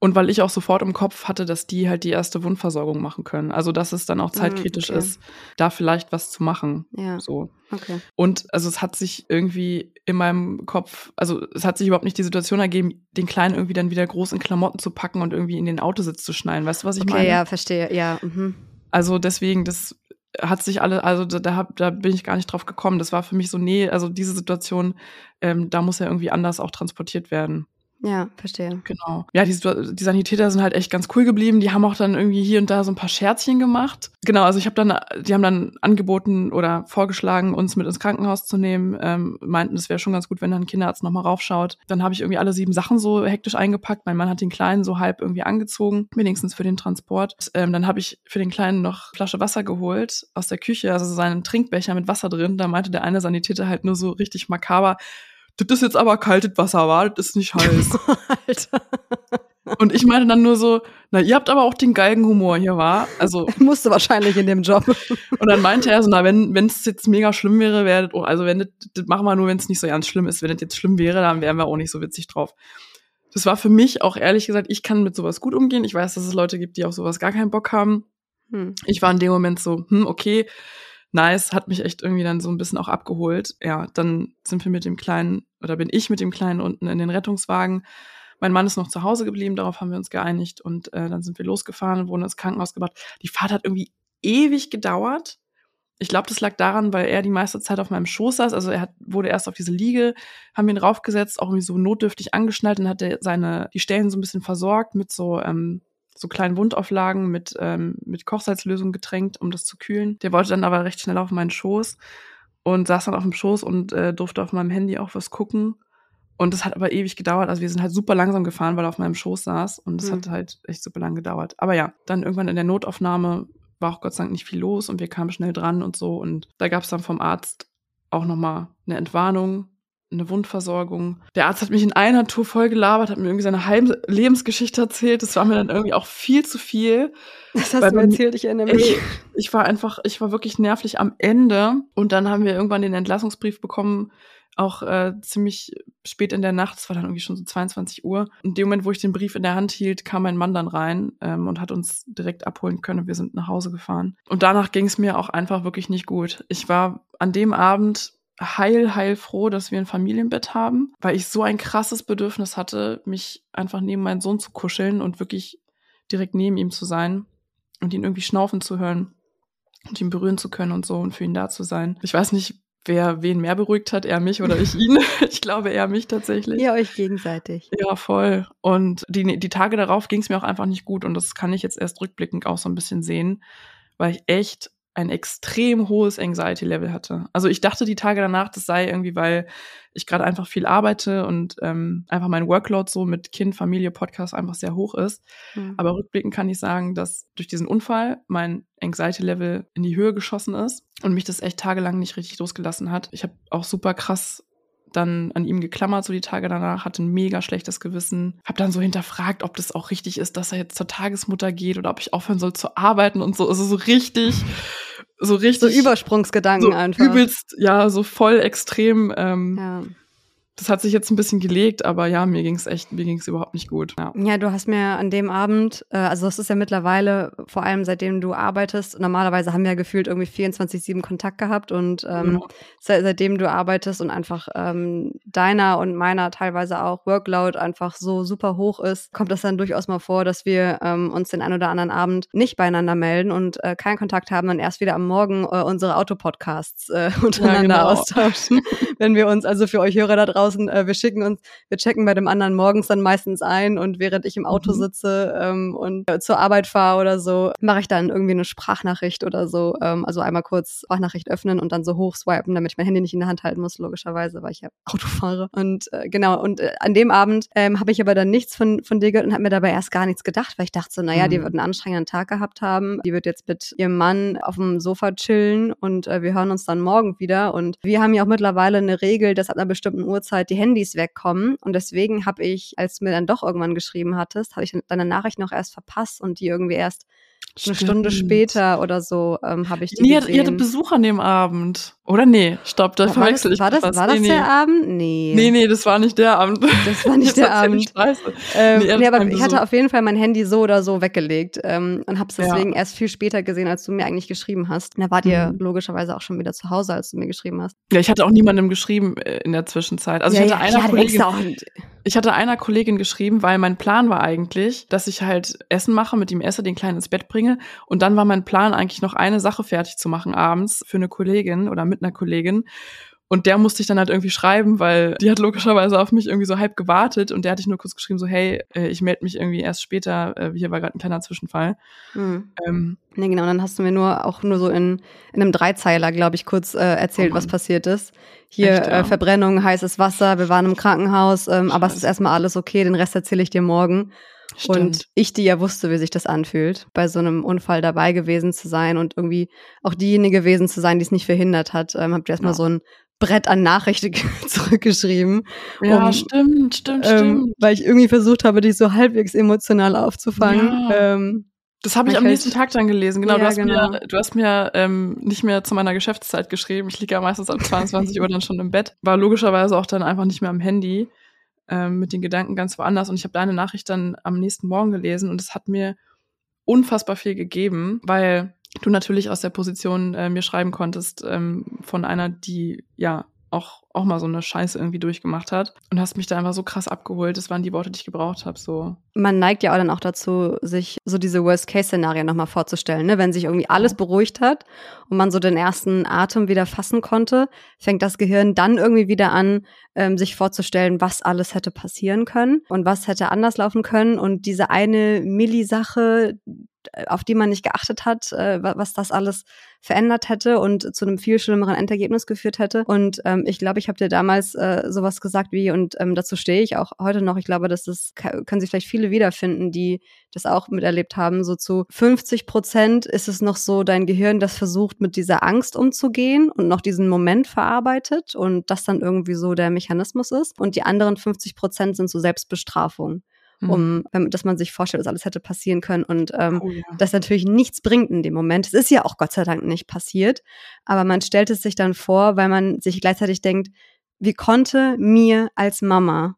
Und weil ich auch sofort im Kopf hatte, dass die halt die erste Wundversorgung machen können. Also dass es dann auch hm, zeitkritisch okay. ist, da vielleicht was zu machen. Ja. So. Okay. Und also es hat sich irgendwie in meinem Kopf, also es hat sich überhaupt nicht die Situation ergeben, den Kleinen irgendwie dann wieder groß in Klamotten zu packen und irgendwie in den Autositz zu schnallen. Weißt du, was ich okay, meine? Ja, verstehe. Ja. Mhm. Also deswegen, das hat sich alle, also da, da, da bin ich gar nicht drauf gekommen. Das war für mich so, nee, also diese Situation, ähm, da muss ja irgendwie anders auch transportiert werden. Ja, verstehe. Genau. Ja, die, die Sanitäter sind halt echt ganz cool geblieben. Die haben auch dann irgendwie hier und da so ein paar Scherzchen gemacht. Genau, also ich habe dann, die haben dann angeboten oder vorgeschlagen, uns mit ins Krankenhaus zu nehmen. Ähm, meinten, es wäre schon ganz gut, wenn dann ein Kinderarzt nochmal raufschaut. Dann habe ich irgendwie alle sieben Sachen so hektisch eingepackt. Mein Mann hat den Kleinen so halb irgendwie angezogen, wenigstens für den Transport. Ähm, dann habe ich für den Kleinen noch Flasche Wasser geholt aus der Küche, also so seinen Trinkbecher mit Wasser drin. Da meinte der eine Sanitäter halt nur so richtig makaber, das ist jetzt aber kaltes Wasser, war, das ist nicht heiß. Alter. Und ich meinte dann nur so, na, ihr habt aber auch den Galgenhumor hier, war. Also. Musste wahrscheinlich in dem Job. Und dann meinte er so, na, wenn, wenn es jetzt mega schlimm wäre, wäre, oh, also wenn das, das machen wir nur, wenn es nicht so ganz schlimm ist. Wenn das jetzt schlimm wäre, dann wären wir auch nicht so witzig drauf. Das war für mich auch ehrlich gesagt, ich kann mit sowas gut umgehen. Ich weiß, dass es Leute gibt, die auf sowas gar keinen Bock haben. Hm. Ich war in dem Moment so, hm, okay, nice, hat mich echt irgendwie dann so ein bisschen auch abgeholt. Ja, dann sind wir mit dem Kleinen, oder bin ich mit dem Kleinen unten in den Rettungswagen. Mein Mann ist noch zu Hause geblieben, darauf haben wir uns geeinigt und äh, dann sind wir losgefahren und wurden ins Krankenhaus gebracht. Die Fahrt hat irgendwie ewig gedauert. Ich glaube, das lag daran, weil er die meiste Zeit auf meinem Schoß saß. Also er hat, wurde erst auf diese Liege, haben ihn raufgesetzt, auch irgendwie so notdürftig angeschnallt und hat er seine, die Stellen so ein bisschen versorgt mit so ähm, so kleinen Wundauflagen mit, ähm, mit Kochsalzlösung getränkt, um das zu kühlen. Der wollte dann aber recht schnell auf meinen Schoß und saß dann auf dem Schoß und äh, durfte auf meinem Handy auch was gucken. Und das hat aber ewig gedauert. Also wir sind halt super langsam gefahren, weil er auf meinem Schoß saß. Und das mhm. hat halt echt super lang gedauert. Aber ja, dann irgendwann in der Notaufnahme war auch Gott sei Dank nicht viel los und wir kamen schnell dran und so. Und da gab es dann vom Arzt auch nochmal eine Entwarnung eine Wundversorgung. Der Arzt hat mich in einer Tour voll gelabert, hat mir irgendwie seine halbe Lebensgeschichte erzählt. Das war mir dann irgendwie auch viel zu viel. Das hast du mir erzählt, ich erinnere mich. Ich war einfach, ich war wirklich nervlich am Ende. Und dann haben wir irgendwann den Entlassungsbrief bekommen, auch äh, ziemlich spät in der Nacht, es war dann irgendwie schon so 22 Uhr. In dem Moment, wo ich den Brief in der Hand hielt, kam mein Mann dann rein ähm, und hat uns direkt abholen können wir sind nach Hause gefahren. Und danach ging es mir auch einfach wirklich nicht gut. Ich war an dem Abend heil, heil froh, dass wir ein Familienbett haben, weil ich so ein krasses Bedürfnis hatte, mich einfach neben meinen Sohn zu kuscheln und wirklich direkt neben ihm zu sein und ihn irgendwie schnaufen zu hören und ihn berühren zu können und so und für ihn da zu sein. Ich weiß nicht, wer wen mehr beruhigt hat, er mich oder ich ihn. ich glaube eher mich tatsächlich. Ihr euch gegenseitig. Ja, voll. Und die, die Tage darauf ging es mir auch einfach nicht gut und das kann ich jetzt erst rückblickend auch so ein bisschen sehen, weil ich echt ein extrem hohes Anxiety-Level hatte. Also ich dachte die Tage danach, das sei irgendwie, weil ich gerade einfach viel arbeite und ähm, einfach mein Workload so mit Kind, Familie, Podcast einfach sehr hoch ist. Mhm. Aber rückblickend kann ich sagen, dass durch diesen Unfall mein Anxiety-Level in die Höhe geschossen ist und mich das echt tagelang nicht richtig losgelassen hat. Ich habe auch super krass dann an ihm geklammert, so die Tage danach, hatte ein mega schlechtes Gewissen. Hab dann so hinterfragt, ob das auch richtig ist, dass er jetzt zur Tagesmutter geht oder ob ich aufhören soll zu arbeiten und so. Also so richtig, so richtig. So Übersprungsgedanken so einfach. Übelst, ja, so voll extrem. Ähm, ja. Das hat sich jetzt ein bisschen gelegt, aber ja, mir ging's echt, mir ging's überhaupt nicht gut. Ja. ja, du hast mir an dem Abend, äh, also es ist ja mittlerweile, vor allem seitdem du arbeitest, normalerweise haben wir ja gefühlt irgendwie 24-7 Kontakt gehabt und ähm, ja. seit, seitdem du arbeitest und einfach ähm, deiner und meiner teilweise auch Workload einfach so super hoch ist, kommt das dann durchaus mal vor, dass wir ähm, uns den einen oder anderen Abend nicht beieinander melden und äh, keinen Kontakt haben und erst wieder am Morgen äh, unsere Autopodcasts äh, untereinander ja, genau. austauschen, wenn wir uns also für euch Hörer da draußen draußen, äh, wir schicken uns, wir checken bei dem anderen morgens dann meistens ein und während ich im Auto mhm. sitze ähm, und äh, zur Arbeit fahre oder so, mache ich dann irgendwie eine Sprachnachricht oder so. Ähm, also einmal kurz Sprachnachricht öffnen und dann so hochswipen, damit ich mein Handy nicht in der Hand halten muss, logischerweise, weil ich ja Auto fahre. Und äh, genau, und äh, an dem Abend ähm, habe ich aber dann nichts von, von dir gehört und habe mir dabei erst gar nichts gedacht, weil ich dachte so, naja, mhm. die wird einen anstrengenden Tag gehabt haben. Die wird jetzt mit ihrem Mann auf dem Sofa chillen und äh, wir hören uns dann morgen wieder. Und wir haben ja auch mittlerweile eine Regel, dass ab einer bestimmten Uhrzeit Zeit die Handys wegkommen. Und deswegen habe ich, als du mir dann doch irgendwann geschrieben hattest, habe ich deine Nachricht noch erst verpasst und die irgendwie erst Stimmt. Eine Stunde später oder so ähm, habe ich die nee, gesehen. Ihr hattet Besuch an dem Abend. Oder nee, stopp, da verwechsel ich War das, war das nee, der nee. Abend? Nee. Nee, nee, das war nicht der Abend. Das war nicht der Abend. Ähm, nee, nee, aber ich hatte auf jeden Fall mein Handy so oder so weggelegt ähm, und habe es deswegen ja. erst viel später gesehen, als du mir eigentlich geschrieben hast. Da wart ihr mhm. logischerweise auch schon wieder zu Hause, als du mir geschrieben hast. Ja, ich hatte auch niemandem geschrieben äh, in der Zwischenzeit. Also ja, ich hatte ja, einer Kollegin, ich hatte einer Kollegin geschrieben, weil mein Plan war eigentlich, dass ich halt Essen mache, mit ihm esse, den Kleinen ins Bett bringe und dann war mein Plan eigentlich noch eine Sache fertig zu machen abends für eine Kollegin oder mit einer Kollegin. Und der musste ich dann halt irgendwie schreiben, weil die hat logischerweise auf mich irgendwie so halb gewartet und der hatte ich nur kurz geschrieben, so, hey, äh, ich melde mich irgendwie erst später, äh, hier war gerade ein kleiner Zwischenfall. Mhm. Ähm, nee, genau, dann hast du mir nur auch nur so in, in einem Dreizeiler, glaube ich, kurz äh, erzählt, oh was passiert ist. Hier Echt, ja? äh, Verbrennung, heißes Wasser, wir waren im Krankenhaus, ähm, aber es ist erstmal alles okay, den Rest erzähle ich dir morgen. Stimmt. Und ich, die ja wusste, wie sich das anfühlt, bei so einem Unfall dabei gewesen zu sein und irgendwie auch diejenige gewesen zu sein, die es nicht verhindert hat, ähm, habt ihr erstmal ja. so ein Brett an Nachrichten zurückgeschrieben. Ja, um, stimmt, stimmt, ähm, stimmt. Weil ich irgendwie versucht habe, dich so halbwegs emotional aufzufangen. Ja. Ähm, das habe ich am nächsten Tag dann gelesen. Genau, ja, du hast genau. mir, du hast mir ähm, nicht mehr zu meiner Geschäftszeit geschrieben. Ich liege ja meistens ab 22 Uhr dann schon im Bett. War logischerweise auch dann einfach nicht mehr am Handy ähm, mit den Gedanken ganz woanders. Und ich habe deine Nachricht dann am nächsten Morgen gelesen und es hat mir unfassbar viel gegeben, weil du natürlich aus der Position äh, mir schreiben konntest ähm, von einer, die ja auch, auch mal so eine Scheiße irgendwie durchgemacht hat und hast mich da einfach so krass abgeholt. Das waren die Worte, die ich gebraucht habe. So. Man neigt ja auch dann auch dazu, sich so diese Worst-Case-Szenarien nochmal vorzustellen. Ne? Wenn sich irgendwie alles beruhigt hat und man so den ersten Atem wieder fassen konnte, fängt das Gehirn dann irgendwie wieder an, ähm, sich vorzustellen, was alles hätte passieren können und was hätte anders laufen können. Und diese eine Millisache, auf die man nicht geachtet hat, äh, was das alles verändert hätte und zu einem viel schlimmeren Endergebnis geführt hätte. Und ähm, ich glaube, ich habe dir damals äh, sowas gesagt wie, und ähm, dazu stehe ich auch heute noch, ich glaube, das können sich vielleicht viele wiederfinden, die das auch miterlebt haben. So zu 50 Prozent ist es noch so dein Gehirn, das versucht, mit dieser Angst umzugehen und noch diesen Moment verarbeitet und das dann irgendwie so der Mechanismus ist. Und die anderen 50 Prozent sind so Selbstbestrafung um, mhm. dass man sich vorstellt, dass alles hätte passieren können und ähm, oh, ja. das natürlich nichts bringt in dem Moment. Es ist ja auch Gott sei Dank nicht passiert, aber man stellt es sich dann vor, weil man sich gleichzeitig denkt, wie konnte mir als Mama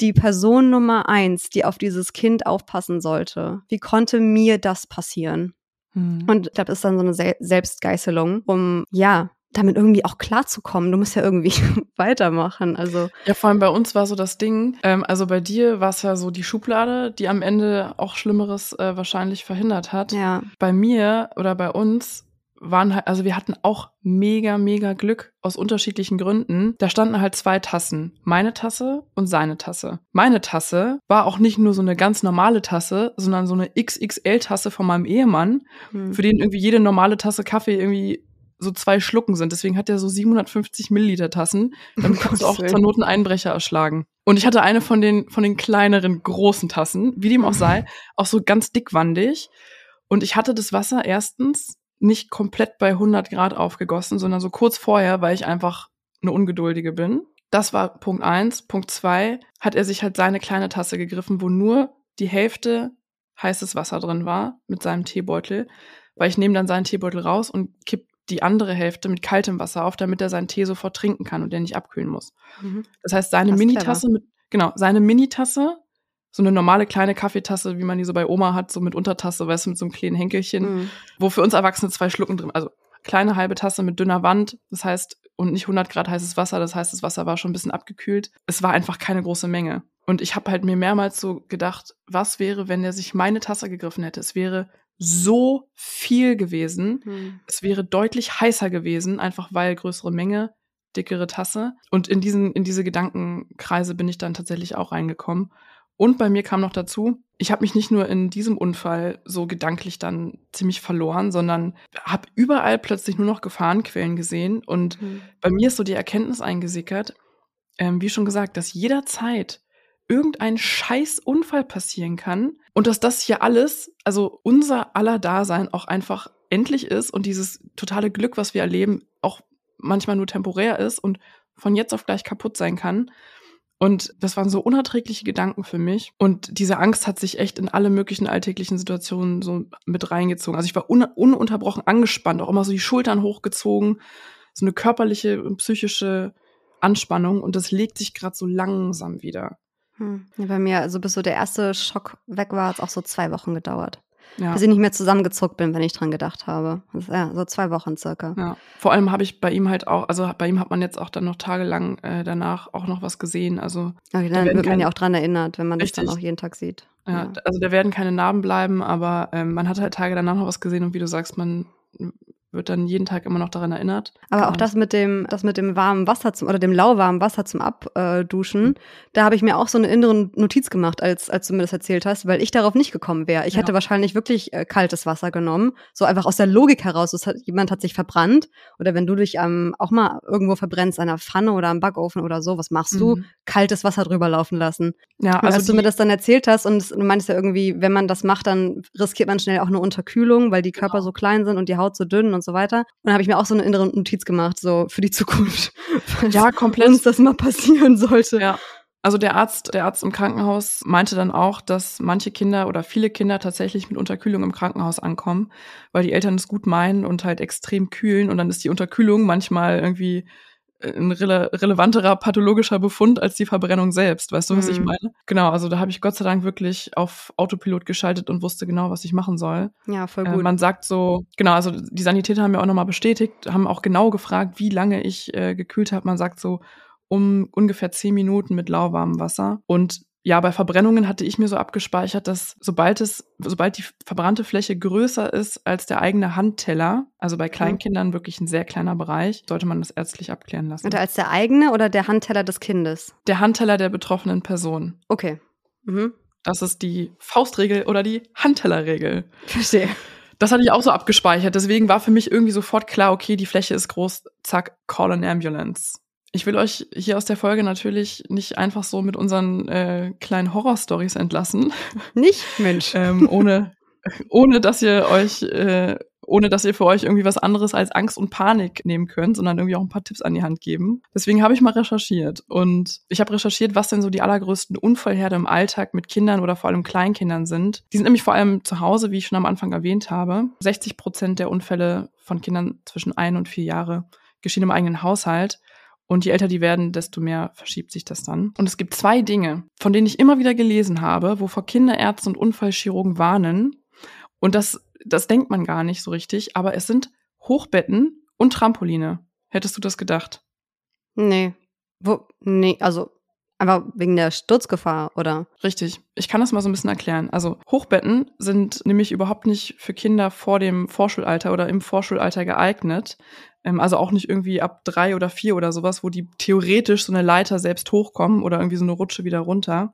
die Person Nummer eins, die auf dieses Kind aufpassen sollte, wie konnte mir das passieren? Mhm. Und ich glaube, das ist dann so eine Se Selbstgeißelung, um ja damit irgendwie auch klarzukommen. Du musst ja irgendwie weitermachen. Also ja, vor allem bei uns war so das Ding. Ähm, also bei dir war es ja so die Schublade, die am Ende auch Schlimmeres äh, wahrscheinlich verhindert hat. Ja. Bei mir oder bei uns waren halt, also wir hatten auch mega, mega Glück aus unterschiedlichen Gründen. Da standen halt zwei Tassen. Meine Tasse und seine Tasse. Meine Tasse war auch nicht nur so eine ganz normale Tasse, sondern so eine XXL-Tasse von meinem Ehemann, hm. für den irgendwie jede normale Tasse Kaffee irgendwie so zwei Schlucken sind. Deswegen hat er so 750 Milliliter Tassen. Damit kannst du auch zur Not einen Einbrecher erschlagen. Und ich hatte eine von den, von den kleineren, großen Tassen, wie dem auch sei, auch so ganz dickwandig. Und ich hatte das Wasser erstens nicht komplett bei 100 Grad aufgegossen, sondern so kurz vorher, weil ich einfach eine Ungeduldige bin. Das war Punkt eins. Punkt zwei hat er sich halt seine kleine Tasse gegriffen, wo nur die Hälfte heißes Wasser drin war mit seinem Teebeutel, weil ich nehme dann seinen Teebeutel raus und kipp die andere Hälfte mit kaltem Wasser auf, damit er seinen Tee sofort trinken kann und der nicht abkühlen muss. Mhm. Das heißt, seine Minitasse mit, genau, seine Minitasse, so eine normale kleine Kaffeetasse, wie man die so bei Oma hat, so mit Untertasse, weißt du, mit so einem kleinen Henkelchen, mhm. wo für uns Erwachsene zwei Schlucken drin, also kleine halbe Tasse mit dünner Wand, das heißt, und nicht 100 Grad heißes Wasser, das heißt, das Wasser war schon ein bisschen abgekühlt. Es war einfach keine große Menge. Und ich habe halt mir mehrmals so gedacht, was wäre, wenn er sich meine Tasse gegriffen hätte? Es wäre so viel gewesen. Hm. Es wäre deutlich heißer gewesen, einfach weil größere Menge, dickere Tasse. Und in diesen, in diese Gedankenkreise bin ich dann tatsächlich auch reingekommen. Und bei mir kam noch dazu, ich habe mich nicht nur in diesem Unfall so gedanklich dann ziemlich verloren, sondern habe überall plötzlich nur noch Gefahrenquellen gesehen. Und mhm. bei mir ist so die Erkenntnis eingesickert, ähm, wie schon gesagt, dass jederzeit irgendein scheiß Unfall passieren kann und dass das hier alles, also unser aller Dasein auch einfach endlich ist und dieses totale Glück, was wir erleben, auch manchmal nur temporär ist und von jetzt auf gleich kaputt sein kann. Und das waren so unerträgliche Gedanken für mich. Und diese Angst hat sich echt in alle möglichen alltäglichen Situationen so mit reingezogen. Also ich war un ununterbrochen angespannt, auch immer so die Schultern hochgezogen, so eine körperliche und psychische Anspannung. Und das legt sich gerade so langsam wieder. Hm. Bei mir, also bis so der erste Schock weg war, hat es auch so zwei Wochen gedauert. Ja. Bis ich nicht mehr zusammengezuckt bin, wenn ich dran gedacht habe. Das, ja, so zwei Wochen circa. Ja. Vor allem habe ich bei ihm halt auch, also bei ihm hat man jetzt auch dann noch tagelang äh, danach auch noch was gesehen. Also okay, dann da wird man ja auch dran erinnert, wenn man richtig. das dann auch jeden Tag sieht. Ja, ja, also da werden keine Narben bleiben, aber ähm, man hat halt Tage danach noch was gesehen und wie du sagst, man wird dann jeden Tag immer noch daran erinnert. Aber auch das mit dem, das mit dem warmen Wasser zum oder dem lauwarmen Wasser zum Abduschen, mhm. da habe ich mir auch so eine innere Notiz gemacht, als, als du mir das erzählt hast, weil ich darauf nicht gekommen wäre. Ich ja. hätte wahrscheinlich wirklich äh, kaltes Wasser genommen, so einfach aus der Logik heraus. Hat, jemand hat sich verbrannt oder wenn du dich ähm, auch mal irgendwo verbrennst, an einer Pfanne oder am Backofen oder so, was machst mhm. du? Kaltes Wasser drüber laufen lassen. Ja, also als du mir das dann erzählt hast und du meinst ja irgendwie, wenn man das macht, dann riskiert man schnell auch eine Unterkühlung, weil die Körper genau. so klein sind und die Haut so dünn und so weiter. Und dann habe ich mir auch so eine innere Notiz gemacht, so für die Zukunft. Ja, komplett. Uns das mal passieren sollte. Ja. Also der Arzt, der Arzt im Krankenhaus meinte dann auch, dass manche Kinder oder viele Kinder tatsächlich mit Unterkühlung im Krankenhaus ankommen, weil die Eltern es gut meinen und halt extrem kühlen und dann ist die Unterkühlung manchmal irgendwie ein rele relevanterer pathologischer Befund als die Verbrennung selbst. Weißt du, was mhm. ich meine? Genau, also da habe ich Gott sei Dank wirklich auf Autopilot geschaltet und wusste genau, was ich machen soll. Ja, voll äh, gut. Äh, man sagt so, genau, also die Sanitäter haben mir auch nochmal bestätigt, haben auch genau gefragt, wie lange ich äh, gekühlt habe. Man sagt so, um ungefähr zehn Minuten mit lauwarmem Wasser. Und ja, bei Verbrennungen hatte ich mir so abgespeichert, dass sobald es, sobald die verbrannte Fläche größer ist als der eigene Handteller, also bei Kleinkindern wirklich ein sehr kleiner Bereich, sollte man das ärztlich abklären lassen. Oder als der eigene oder der Handteller des Kindes? Der Handteller der betroffenen Person. Okay. Mhm. Das ist die Faustregel oder die Handtellerregel. Verstehe. Das hatte ich auch so abgespeichert. Deswegen war für mich irgendwie sofort klar, okay, die Fläche ist groß, zack, call an ambulance. Ich will euch hier aus der Folge natürlich nicht einfach so mit unseren äh, kleinen Horrorstories entlassen. Nicht, Mensch. ähm, ohne, ohne dass ihr euch, äh, ohne dass ihr für euch irgendwie was anderes als Angst und Panik nehmen könnt, sondern irgendwie auch ein paar Tipps an die Hand geben. Deswegen habe ich mal recherchiert und ich habe recherchiert, was denn so die allergrößten Unfallherde im Alltag mit Kindern oder vor allem Kleinkindern sind. Die sind nämlich vor allem zu Hause, wie ich schon am Anfang erwähnt habe. 60 Prozent der Unfälle von Kindern zwischen ein und vier Jahre geschehen im eigenen Haushalt. Und je älter die werden, desto mehr verschiebt sich das dann. Und es gibt zwei Dinge, von denen ich immer wieder gelesen habe, wovor Kinderärzte und Unfallchirurgen warnen. Und das, das denkt man gar nicht so richtig, aber es sind Hochbetten und Trampoline. Hättest du das gedacht? Nee. Wo, nee, also einfach wegen der Sturzgefahr, oder? Richtig. Ich kann das mal so ein bisschen erklären. Also Hochbetten sind nämlich überhaupt nicht für Kinder vor dem Vorschulalter oder im Vorschulalter geeignet, also auch nicht irgendwie ab drei oder vier oder sowas, wo die theoretisch so eine Leiter selbst hochkommen oder irgendwie so eine Rutsche wieder runter.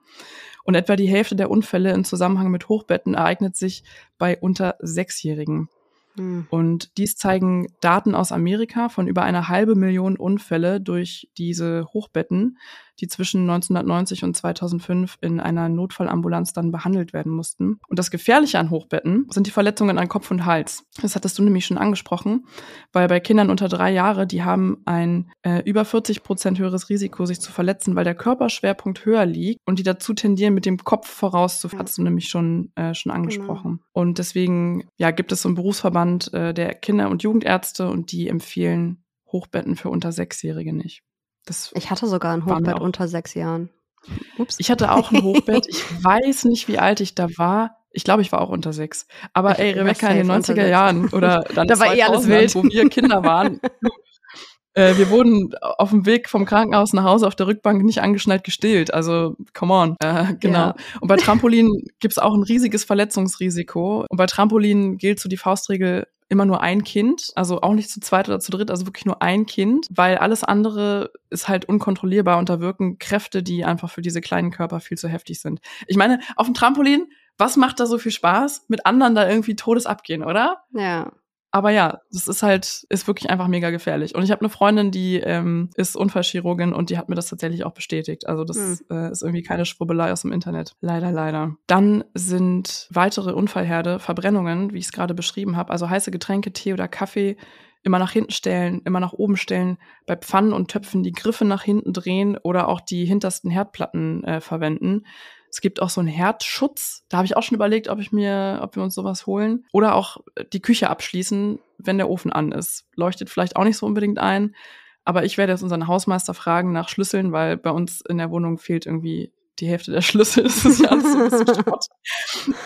Und etwa die Hälfte der Unfälle im Zusammenhang mit Hochbetten ereignet sich bei unter Sechsjährigen. Hm. Und dies zeigen Daten aus Amerika von über einer halbe Million Unfälle durch diese Hochbetten, die zwischen 1990 und 2005 in einer Notfallambulanz dann behandelt werden mussten. Und das Gefährliche an Hochbetten sind die Verletzungen an Kopf und Hals. Das hattest du nämlich schon angesprochen, weil bei Kindern unter drei Jahre, die haben ein äh, über 40 Prozent höheres Risiko, sich zu verletzen, weil der Körperschwerpunkt höher liegt und die dazu tendieren, mit dem Kopf voraus zu, hattest du nämlich schon, äh, schon angesprochen. Genau. Und deswegen, ja, gibt es so einen Berufsverband äh, der Kinder- und Jugendärzte und die empfehlen Hochbetten für unter Sechsjährige nicht. Das ich hatte sogar ein Hochbett unter sechs Jahren. Ups. Ich hatte auch ein Hochbett. Ich weiß nicht, wie alt ich da war. Ich glaube, ich war auch unter sechs. Aber ich, ey, Rebecca, in den 90er Jahren oder dann da war eh alles wild. wo wir Kinder waren. äh, wir wurden auf dem Weg vom Krankenhaus nach Hause auf der Rückbank nicht angeschnallt gestillt. Also, come on. Äh, genau. Ja. Und bei Trampolin gibt's auch ein riesiges Verletzungsrisiko. Und bei Trampolin gilt so die Faustregel, immer nur ein Kind, also auch nicht zu zweit oder zu dritt, also wirklich nur ein Kind, weil alles andere ist halt unkontrollierbar und da wirken Kräfte, die einfach für diese kleinen Körper viel zu heftig sind. Ich meine, auf dem Trampolin, was macht da so viel Spaß? Mit anderen da irgendwie Todes abgehen, oder? Ja. Aber ja, das ist halt, ist wirklich einfach mega gefährlich. Und ich habe eine Freundin, die ähm, ist Unfallchirurgin und die hat mir das tatsächlich auch bestätigt. Also das mhm. äh, ist irgendwie keine Schwurbelei aus dem Internet. Leider, leider. Dann sind weitere Unfallherde Verbrennungen, wie ich es gerade beschrieben habe. Also heiße Getränke, Tee oder Kaffee immer nach hinten stellen, immer nach oben stellen, bei Pfannen und Töpfen die Griffe nach hinten drehen oder auch die hintersten Herdplatten äh, verwenden. Es gibt auch so einen Herdschutz. Da habe ich auch schon überlegt, ob ich mir, ob wir uns sowas holen. Oder auch die Küche abschließen, wenn der Ofen an ist. Leuchtet vielleicht auch nicht so unbedingt ein. Aber ich werde jetzt unseren Hausmeister fragen nach Schlüsseln, weil bei uns in der Wohnung fehlt irgendwie die Hälfte der Schlüssel. Das ist ja alles so ein bisschen Schrott.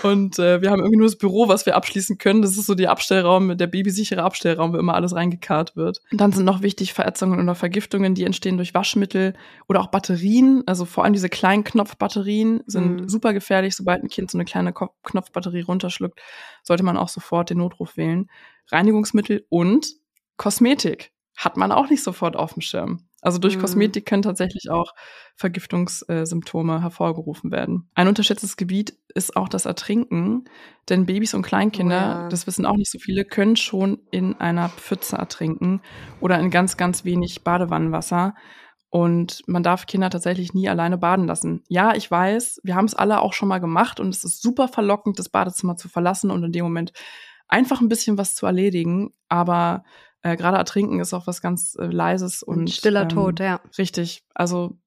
Und äh, wir haben irgendwie nur das Büro, was wir abschließen können. Das ist so der Abstellraum, der babysichere Abstellraum, wo immer alles reingekarrt wird. Und dann sind noch wichtig Verätzungen oder Vergiftungen, die entstehen durch Waschmittel oder auch Batterien. Also vor allem diese kleinen Knopfbatterien sind mhm. super gefährlich. Sobald ein Kind so eine kleine Knopfbatterie runterschluckt, sollte man auch sofort den Notruf wählen. Reinigungsmittel und Kosmetik hat man auch nicht sofort auf dem Schirm. Also durch mhm. Kosmetik können tatsächlich auch Vergiftungssymptome hervorgerufen werden. Ein unterschätztes Gebiet ist auch das Ertrinken, denn Babys und Kleinkinder, oh ja. das wissen auch nicht so viele, können schon in einer Pfütze ertrinken oder in ganz, ganz wenig Badewannenwasser. Und man darf Kinder tatsächlich nie alleine baden lassen. Ja, ich weiß, wir haben es alle auch schon mal gemacht und es ist super verlockend, das Badezimmer zu verlassen und in dem Moment einfach ein bisschen was zu erledigen. Aber äh, gerade ertrinken ist auch was ganz äh, leises und stiller ähm, Tod, ja. Richtig. Also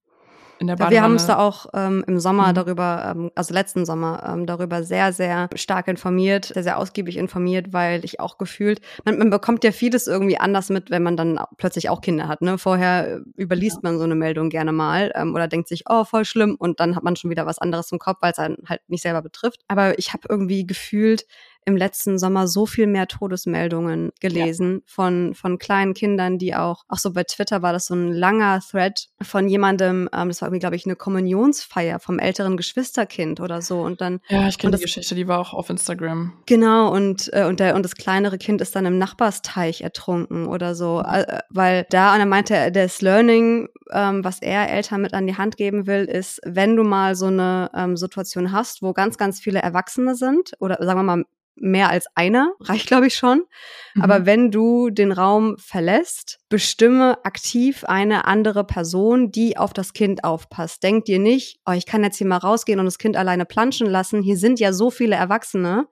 in der Badewanne. Wir haben uns da auch ähm, im Sommer mhm. darüber, ähm, also letzten Sommer, ähm, darüber sehr, sehr stark informiert, sehr, sehr ausgiebig informiert, weil ich auch gefühlt, man, man bekommt ja vieles irgendwie anders mit, wenn man dann plötzlich auch Kinder hat. Ne? Vorher äh, überliest ja. man so eine Meldung gerne mal ähm, oder denkt sich, oh, voll schlimm und dann hat man schon wieder was anderes im Kopf, weil es einen halt nicht selber betrifft. Aber ich habe irgendwie gefühlt, im letzten Sommer so viel mehr Todesmeldungen gelesen ja. von, von kleinen Kindern, die auch, auch so bei Twitter war das so ein langer Thread von jemandem, ähm, das war irgendwie, glaube ich, eine Kommunionsfeier vom älteren Geschwisterkind oder so. Und dann. Ja, ich kenne die Geschichte, die war auch auf Instagram. Genau, und, äh, und, der, und das kleinere Kind ist dann im Nachbarsteich ertrunken oder so. Mhm. Äh, weil da, und er meinte, das Learning, ähm, was er Eltern mit an die Hand geben will, ist, wenn du mal so eine ähm, Situation hast, wo ganz, ganz viele Erwachsene sind, oder sagen wir mal mehr als einer, reicht glaube ich schon. Mhm. Aber wenn du den Raum verlässt, bestimme aktiv eine andere Person, die auf das Kind aufpasst. Denk dir nicht, oh, ich kann jetzt hier mal rausgehen und das Kind alleine planschen lassen. Hier sind ja so viele Erwachsene.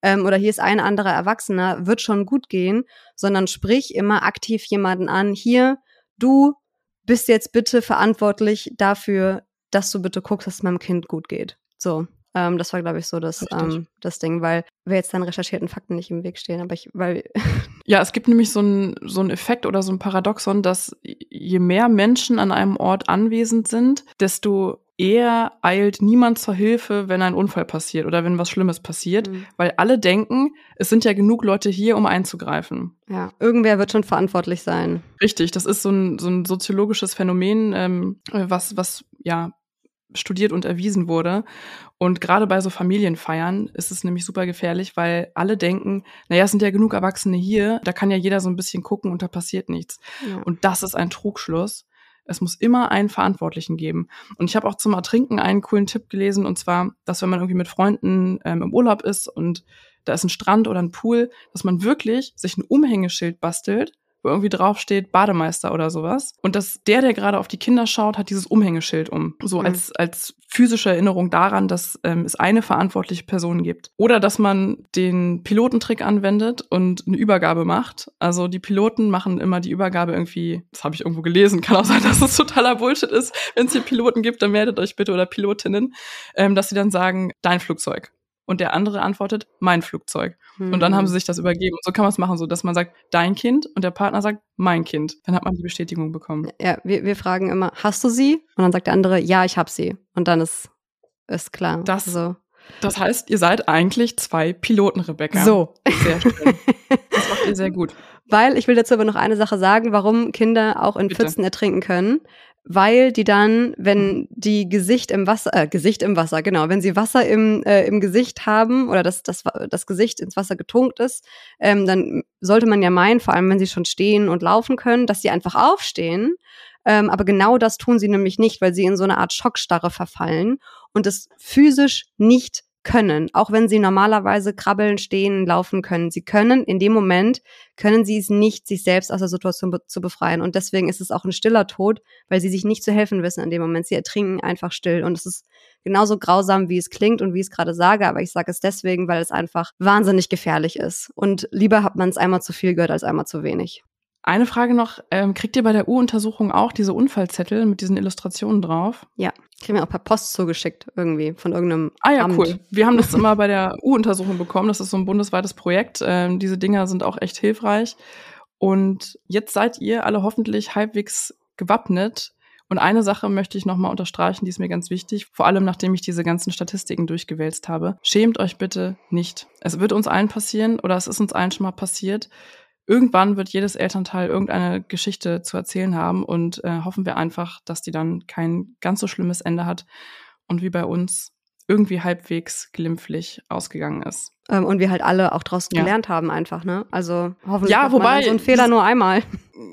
Ähm, oder hier ist ein anderer Erwachsener, wird schon gut gehen, sondern sprich immer aktiv jemanden an. Hier, du bist jetzt bitte verantwortlich dafür, dass du bitte guckst, dass es meinem Kind gut geht. So. Ähm, das war, glaube ich, so das, ähm, das Ding, weil wir jetzt dann recherchierten Fakten nicht im Weg stehen, aber ich, weil. ja, es gibt nämlich so einen so einen Effekt oder so ein Paradoxon, dass je mehr Menschen an einem Ort anwesend sind, desto eher eilt niemand zur Hilfe, wenn ein Unfall passiert oder wenn was Schlimmes passiert, mhm. weil alle denken, es sind ja genug Leute hier, um einzugreifen. Ja, irgendwer wird schon verantwortlich sein. Richtig, das ist so ein, so ein soziologisches Phänomen, ähm, was, was ja studiert und erwiesen wurde. Und gerade bei so Familienfeiern ist es nämlich super gefährlich, weil alle denken, naja, es sind ja genug Erwachsene hier, da kann ja jeder so ein bisschen gucken und da passiert nichts. Ja. Und das ist ein Trugschluss. Es muss immer einen Verantwortlichen geben. Und ich habe auch zum Ertrinken einen coolen Tipp gelesen, und zwar, dass wenn man irgendwie mit Freunden ähm, im Urlaub ist und da ist ein Strand oder ein Pool, dass man wirklich sich ein Umhängeschild bastelt, wo irgendwie draufsteht Bademeister oder sowas. Und dass der, der gerade auf die Kinder schaut, hat dieses Umhängeschild um. So mhm. als, als physische Erinnerung daran, dass ähm, es eine verantwortliche Person gibt. Oder dass man den Pilotentrick anwendet und eine Übergabe macht. Also die Piloten machen immer die Übergabe irgendwie, das habe ich irgendwo gelesen, kann auch sein, dass es totaler Bullshit ist. Wenn es hier Piloten gibt, dann meldet euch bitte oder Pilotinnen, ähm, dass sie dann sagen, dein Flugzeug und der andere antwortet, mein Flugzeug. Mhm. Und dann haben sie hm. sich das übergeben. Und so kann man es machen, so dass man sagt, dein Kind und der Partner sagt, mein Kind. Dann hat man die Bestätigung bekommen. Ja, wir, wir fragen immer, hast du sie? Und dann sagt der andere, ja, ich hab sie. Und dann ist, ist klar. Das, so. das heißt, ihr seid eigentlich zwei Piloten, Rebecca. So. Sehr schön. das macht ihr sehr gut. Weil ich will dazu aber noch eine Sache sagen, warum Kinder auch in Bitte. Pfützen ertrinken können weil die dann, wenn die Gesicht im Wasser, äh, Gesicht im Wasser, genau, wenn sie Wasser im, äh, im Gesicht haben oder das, das, das Gesicht ins Wasser getunkt ist, ähm, dann sollte man ja meinen, vor allem wenn sie schon stehen und laufen können, dass sie einfach aufstehen. Ähm, aber genau das tun sie nämlich nicht, weil sie in so eine Art Schockstarre verfallen und es physisch nicht können, auch wenn sie normalerweise krabbeln, stehen, laufen können. Sie können in dem Moment, können sie es nicht, sich selbst aus der Situation be zu befreien. Und deswegen ist es auch ein stiller Tod, weil sie sich nicht zu helfen wissen in dem Moment. Sie ertrinken einfach still. Und es ist genauso grausam, wie es klingt und wie ich es gerade sage. Aber ich sage es deswegen, weil es einfach wahnsinnig gefährlich ist. Und lieber hat man es einmal zu viel gehört als einmal zu wenig. Eine Frage noch, ähm, kriegt ihr bei der U-Untersuchung auch diese Unfallzettel mit diesen Illustrationen drauf? Ja, kriegen wir auch per Post zugeschickt irgendwie von irgendeinem Ah ja, Amt. cool. Wir haben das immer bei der U-Untersuchung bekommen. Das ist so ein bundesweites Projekt. Ähm, diese Dinger sind auch echt hilfreich. Und jetzt seid ihr alle hoffentlich halbwegs gewappnet. Und eine Sache möchte ich nochmal unterstreichen, die ist mir ganz wichtig, vor allem nachdem ich diese ganzen Statistiken durchgewälzt habe. Schämt euch bitte nicht. Es wird uns allen passieren oder es ist uns allen schon mal passiert irgendwann wird jedes Elternteil irgendeine Geschichte zu erzählen haben und äh, hoffen wir einfach, dass die dann kein ganz so schlimmes Ende hat und wie bei uns irgendwie halbwegs glimpflich ausgegangen ist. Ähm, und wir halt alle auch draußen ja. gelernt haben einfach, ne? Also hoffentlich ja, wobei, so ein Fehler nur einmal.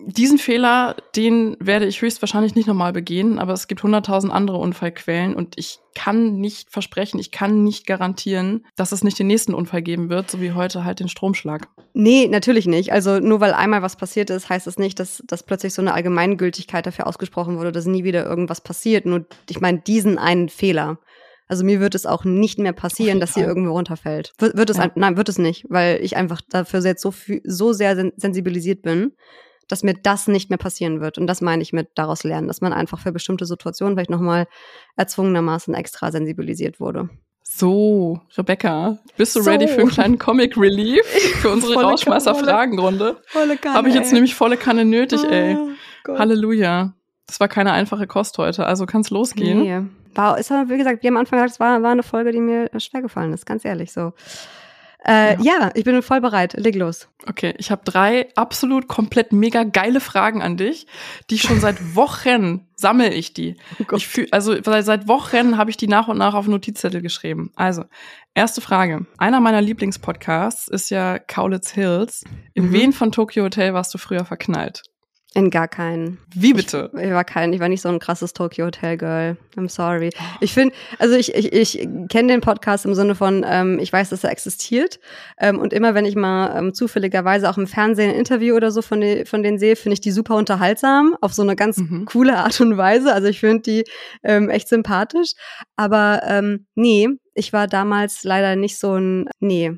Diesen Fehler, den werde ich höchstwahrscheinlich nicht nochmal begehen, aber es gibt hunderttausend andere Unfallquellen und ich kann nicht versprechen, ich kann nicht garantieren, dass es nicht den nächsten Unfall geben wird, so wie heute halt den Stromschlag. Nee, natürlich nicht. Also nur weil einmal was passiert ist, heißt es das nicht, dass, dass plötzlich so eine Allgemeingültigkeit dafür ausgesprochen wurde, dass nie wieder irgendwas passiert. Nur, ich meine, diesen einen Fehler. Also mir wird es auch nicht mehr passieren, dass sie irgendwo runterfällt. Wird, wird es, ja. nein, wird es nicht, weil ich einfach dafür jetzt so, so sehr sensibilisiert bin, dass mir das nicht mehr passieren wird. Und das meine ich mit daraus lernen, dass man einfach für bestimmte Situationen vielleicht nochmal erzwungenermaßen extra sensibilisiert wurde. So, Rebecca, bist du so. ready für einen kleinen Comic Relief für unsere Rauschmeißer-Fragenrunde? Habe ich jetzt ey. nämlich volle Kanne nötig, oh, ey. Gott. Halleluja. Das war keine einfache Kost heute, also kann's losgehen. Nee. War, ist aber, wie gesagt, wie am Anfang gesagt, es war, war eine Folge, die mir schwer gefallen ist, ganz ehrlich so. Äh, ja. ja. ich bin voll bereit. Leg los. Okay, ich habe drei absolut komplett mega geile Fragen an dich, die schon seit Wochen sammle ich die. Oh ich fühl, also seit Wochen habe ich die nach und nach auf Notizzettel geschrieben. Also, erste Frage. Einer meiner Lieblingspodcasts ist ja Kaulitz Hills. In mhm. wen von Tokyo Hotel warst du früher verknallt? In gar keinen. Wie bitte? Ich, ich, war kein, ich war nicht so ein krasses Tokyo Hotel Girl. I'm sorry. Ich finde, also ich, ich, ich kenne den Podcast im Sinne von, ähm, ich weiß, dass er existiert. Ähm, und immer wenn ich mal ähm, zufälligerweise auch im Fernsehen ein Interview oder so von, de, von denen sehe, finde ich die super unterhaltsam, auf so eine ganz mhm. coole Art und Weise. Also ich finde die ähm, echt sympathisch. Aber ähm, nee, ich war damals leider nicht so ein, nee,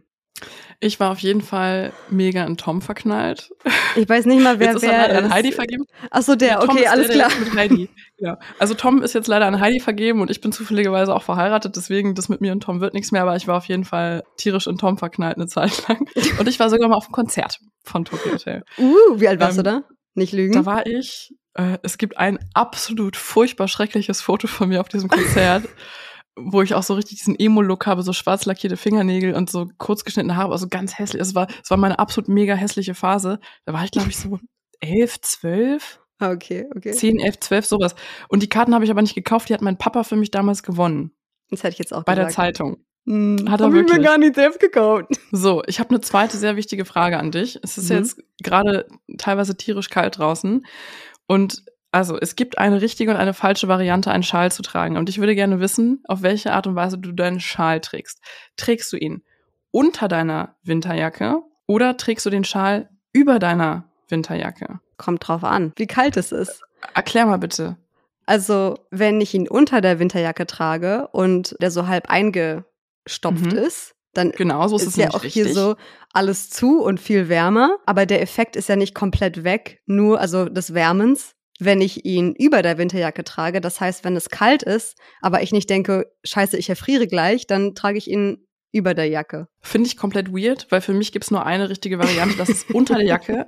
ich war auf jeden Fall mega in Tom verknallt. Ich weiß nicht mal, wer jetzt ist wer er an Heidi vergeben. Ach so, der, okay, ja, alles klar. mit Heidi. Ja. Also Tom ist jetzt leider an Heidi vergeben und ich bin zufälligerweise auch verheiratet, deswegen das mit mir und Tom wird nichts mehr, aber ich war auf jeden Fall tierisch in Tom verknallt eine Zeit lang. Und ich war sogar mal auf einem Konzert von Tokyo Hotel. Uh, wie alt warst ähm, du da? Nicht lügen. Da war ich, äh, es gibt ein absolut furchtbar schreckliches Foto von mir auf diesem Konzert. wo ich auch so richtig diesen Emo-Look habe, so schwarz lackierte Fingernägel und so kurz geschnittene Haare, also ganz hässlich. Es war, es war meine absolut mega hässliche Phase. Da war ich, glaube ich, so elf, zwölf. Ah, okay, okay. Zehn, elf, zwölf, sowas. Und die Karten habe ich aber nicht gekauft, die hat mein Papa für mich damals gewonnen. Das hätte ich jetzt auch Bei gesagt. der Zeitung. Hm, hat er wirklich. ich mir gar nicht selbst gekauft. So, ich habe eine zweite sehr wichtige Frage an dich. Es ist mhm. jetzt gerade teilweise tierisch kalt draußen. Und also, es gibt eine richtige und eine falsche Variante, einen Schal zu tragen. Und ich würde gerne wissen, auf welche Art und Weise du deinen Schal trägst. Trägst du ihn unter deiner Winterjacke oder trägst du den Schal über deiner Winterjacke? Kommt drauf an, wie kalt es ist. Erklär mal bitte. Also, wenn ich ihn unter der Winterjacke trage und der so halb eingestopft Mhm. ist, dann Genau, so ist, ist, es ja auch richtig. hier so alles zu und viel wärmer. Aber der Effekt ist ja nicht komplett weg, nur also des Wärmens, wenn ich ihn über der Winterjacke trage. Das heißt, wenn es kalt ist, aber ich nicht denke, scheiße, ich erfriere gleich, dann trage ich ihn über der Jacke. Finde ich komplett weird, weil für mich gibt's nur eine richtige Variante, das ist unter der Jacke.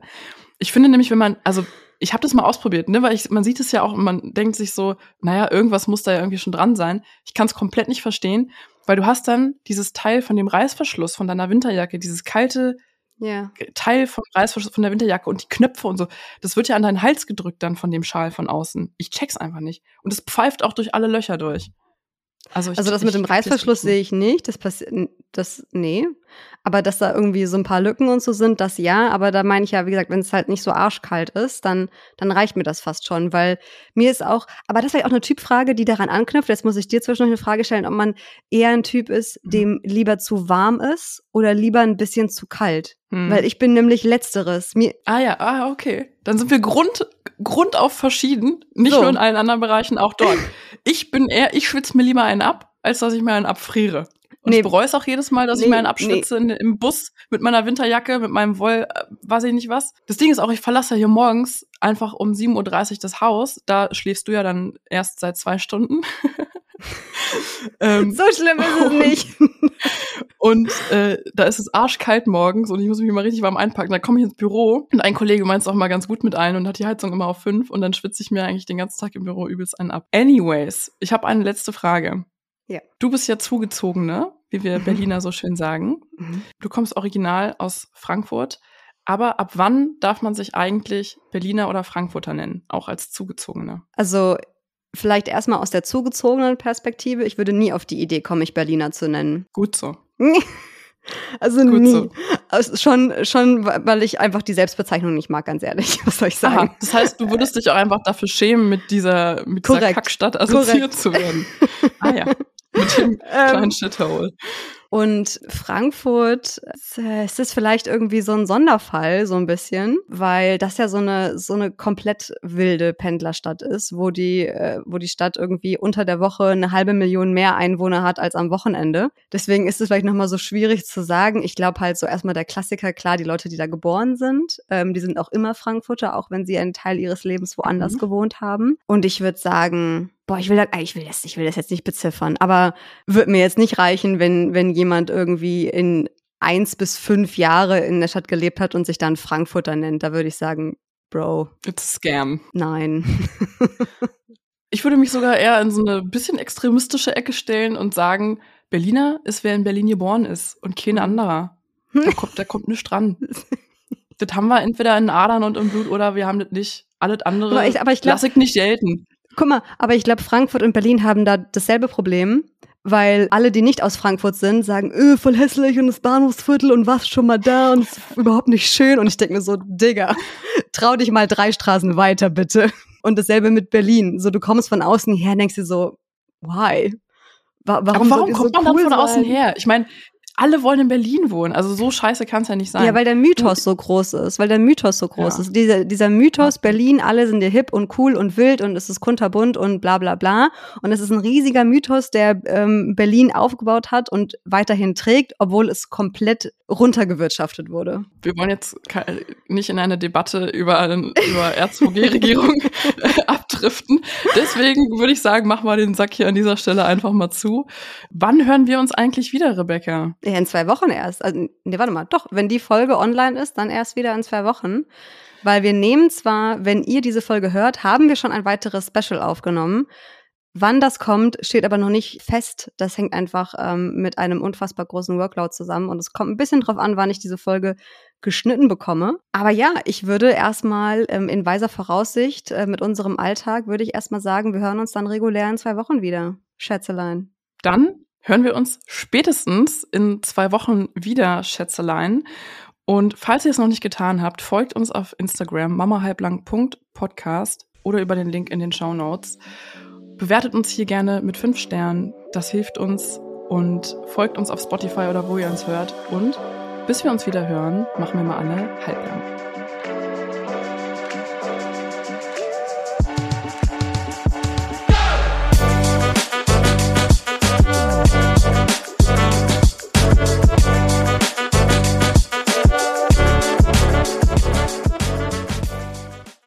Ich finde nämlich, wenn man, also ich habe das mal ausprobiert, ne, weil ich, man sieht es ja auch und man denkt sich so, naja, irgendwas muss da ja irgendwie schon dran sein. Ich kann es komplett nicht verstehen, weil du hast dann dieses Teil von dem Reißverschluss von deiner Winterjacke, dieses kalte Ja. Teil vom Reißverschluss von der Winterjacke und die Knöpfe und so, das wird ja an deinen Hals gedrückt dann von dem Schal von außen. Ich check's einfach nicht. Und es pfeift auch durch alle Löcher durch. Also, Also das mit dem Reißverschluss sehe ich nicht. Das passiert, das, nee. Aber dass da irgendwie so ein paar Lücken und so sind, das ja. Aber da meine ich ja, wie gesagt, wenn es halt nicht so arschkalt ist, dann, dann reicht mir das fast schon. Weil mir ist auch, aber das ist vielleicht auch eine Typfrage, die daran anknüpft. Jetzt muss ich dir zwischendurch eine Frage stellen, ob man eher ein Typ ist, Mhm. dem lieber zu warm ist oder lieber ein bisschen zu kalt. Hm. Weil ich bin nämlich letzteres. Mir, Ah ja, ah, okay. Dann sind wir Grund, Grund auf verschieden, nicht So. nur in allen anderen Bereichen, auch dort. ich bin eher, ich schwitze mir lieber einen ab, als dass ich mir einen abfriere. Und Nee. ich bereue es auch jedes Mal, dass ich Nee, mir einen abschwitze in, im Bus mit meiner Winterjacke, mit meinem Woll, äh, weiß ich nicht was. Das Ding ist auch, ich verlasse hier morgens einfach um 7.30 Uhr das Haus. Da schläfst du ja dann erst seit zwei Stunden. ähm, so schlimm ist es nicht. und äh, da ist es arschkalt morgens und ich muss mich mal richtig warm einpacken. Da komme ich ins Büro und ein Kollege meint es auch mal ganz gut mit ein und hat die Heizung immer auf fünf und dann schwitze ich mir eigentlich den ganzen Tag im Büro übelst einen ab. Anyways, ich habe eine letzte Frage. Ja. Du bist ja Zugezogene, wie wir Mhm. Berliner so schön sagen. Du kommst original aus Frankfurt. Aber ab wann darf man sich eigentlich Berliner oder Frankfurter nennen, auch als Zugezogener? Also vielleicht erstmal aus der zugezogenen Perspektive. Ich würde nie auf die Idee kommen, mich Berliner zu nennen. Gut so. Also Gut nie. so. Also schon, schon, weil ich einfach die Selbstbezeichnung nicht mag, ganz ehrlich. Was soll ich sagen? Aha, das heißt, du würdest dich auch einfach dafür schämen, mit dieser, mit dieser. Kackstadt assoziiert Korrekt. zu werden. Ah ja, mit dem Ähm, kleinen Shithole. Und Frankfurt, äh, es ist vielleicht irgendwie so ein Sonderfall, so ein bisschen, weil das ja so eine, so eine komplett wilde Pendlerstadt ist, wo die, äh, wo die Stadt irgendwie unter der Woche eine halbe Million mehr Einwohner hat als am Wochenende. Deswegen ist es vielleicht nochmal so schwierig zu sagen. Ich glaube halt so erstmal der Klassiker, klar, die Leute, die da geboren sind, ähm, die sind auch immer Frankfurter, auch wenn sie einen Teil ihres Lebens woanders Mhm. gewohnt haben. Und ich würde sagen, boah, ich will, da, ich will das, ich will das jetzt nicht beziffern, aber wird mir jetzt nicht reichen, wenn, wenn jemand irgendwie in eins bis fünf Jahre in der Stadt gelebt hat und sich dann Frankfurter nennt. Da würde ich sagen, Bro, It's a scam. nein. Ich würde mich sogar eher in so eine bisschen extremistische Ecke stellen und sagen, Berliner ist, wer in Berlin geboren ist und kein Mhm. anderer. Da kommt, da kommt nichts dran. Das haben wir entweder in Adern und im Blut oder wir haben das nicht. Alles andere Aber ich- aber ich glaub- lass ich nicht gelten. Guck mal, aber ich glaube, Frankfurt und Berlin haben da dasselbe Problem, weil alle, die nicht aus Frankfurt sind, sagen, öh, voll hässlich und das Bahnhofsviertel und was schon mal da und ist überhaupt nicht schön. Und ich denke mir so, Digga, trau dich mal drei Straßen weiter, bitte. Und dasselbe mit Berlin. So, du kommst von außen her, denkst dir so, why? Wa warum, warum kommt so man cool dann von außen sein? her? Ich meine, alle wollen in Berlin wohnen. Also so scheiße kann es ja nicht sein. Ja, weil der Mythos so groß ist, weil der Mythos so groß Ja. ist. Dieser, dieser Mythos, Berlin, alle sind dir hip und cool und wild und es ist kunterbunt und bla bla bla. Und es ist ein riesiger Mythos, der ähm, Berlin aufgebaut hat und weiterhin trägt, obwohl es komplett runtergewirtschaftet wurde. wir wollen jetzt ke- nicht in eine Debatte über, über RZVG-Regierung abdriften. Deswegen würde ich sagen, mach mal den Sack hier an dieser Stelle einfach mal zu. Wann hören wir uns eigentlich wieder, Rebecca? Ja, in zwei Wochen erst. Also, nee, warte mal, doch, wenn die Folge online ist, dann erst wieder in zwei Wochen. Weil wir nehmen zwar, wenn ihr diese Folge hört, haben wir schon ein weiteres Special aufgenommen. Wann das kommt, steht aber noch nicht fest. Das hängt einfach ähm, mit einem unfassbar großen Workload zusammen. Und es kommt ein bisschen drauf an, wann ich diese Folge geschnitten bekomme. Aber ja, ich würde erstmal ähm, in weiser Voraussicht äh, mit unserem Alltag, würde ich erstmal sagen, wir hören uns dann regulär in zwei Wochen wieder. Schätzelein. Dann hören wir uns spätestens in zwei Wochen wieder, Schätzelein. Und falls ihr es noch nicht getan habt, folgt uns auf Instagram mamahalblang.podcast oder über den Link in den Show Notes. Bewertet uns hier gerne mit fünf Sternen. Das hilft uns und folgt uns auf Spotify oder wo ihr uns hört. Und bis wir uns wieder hören, machen wir mal alle halblang.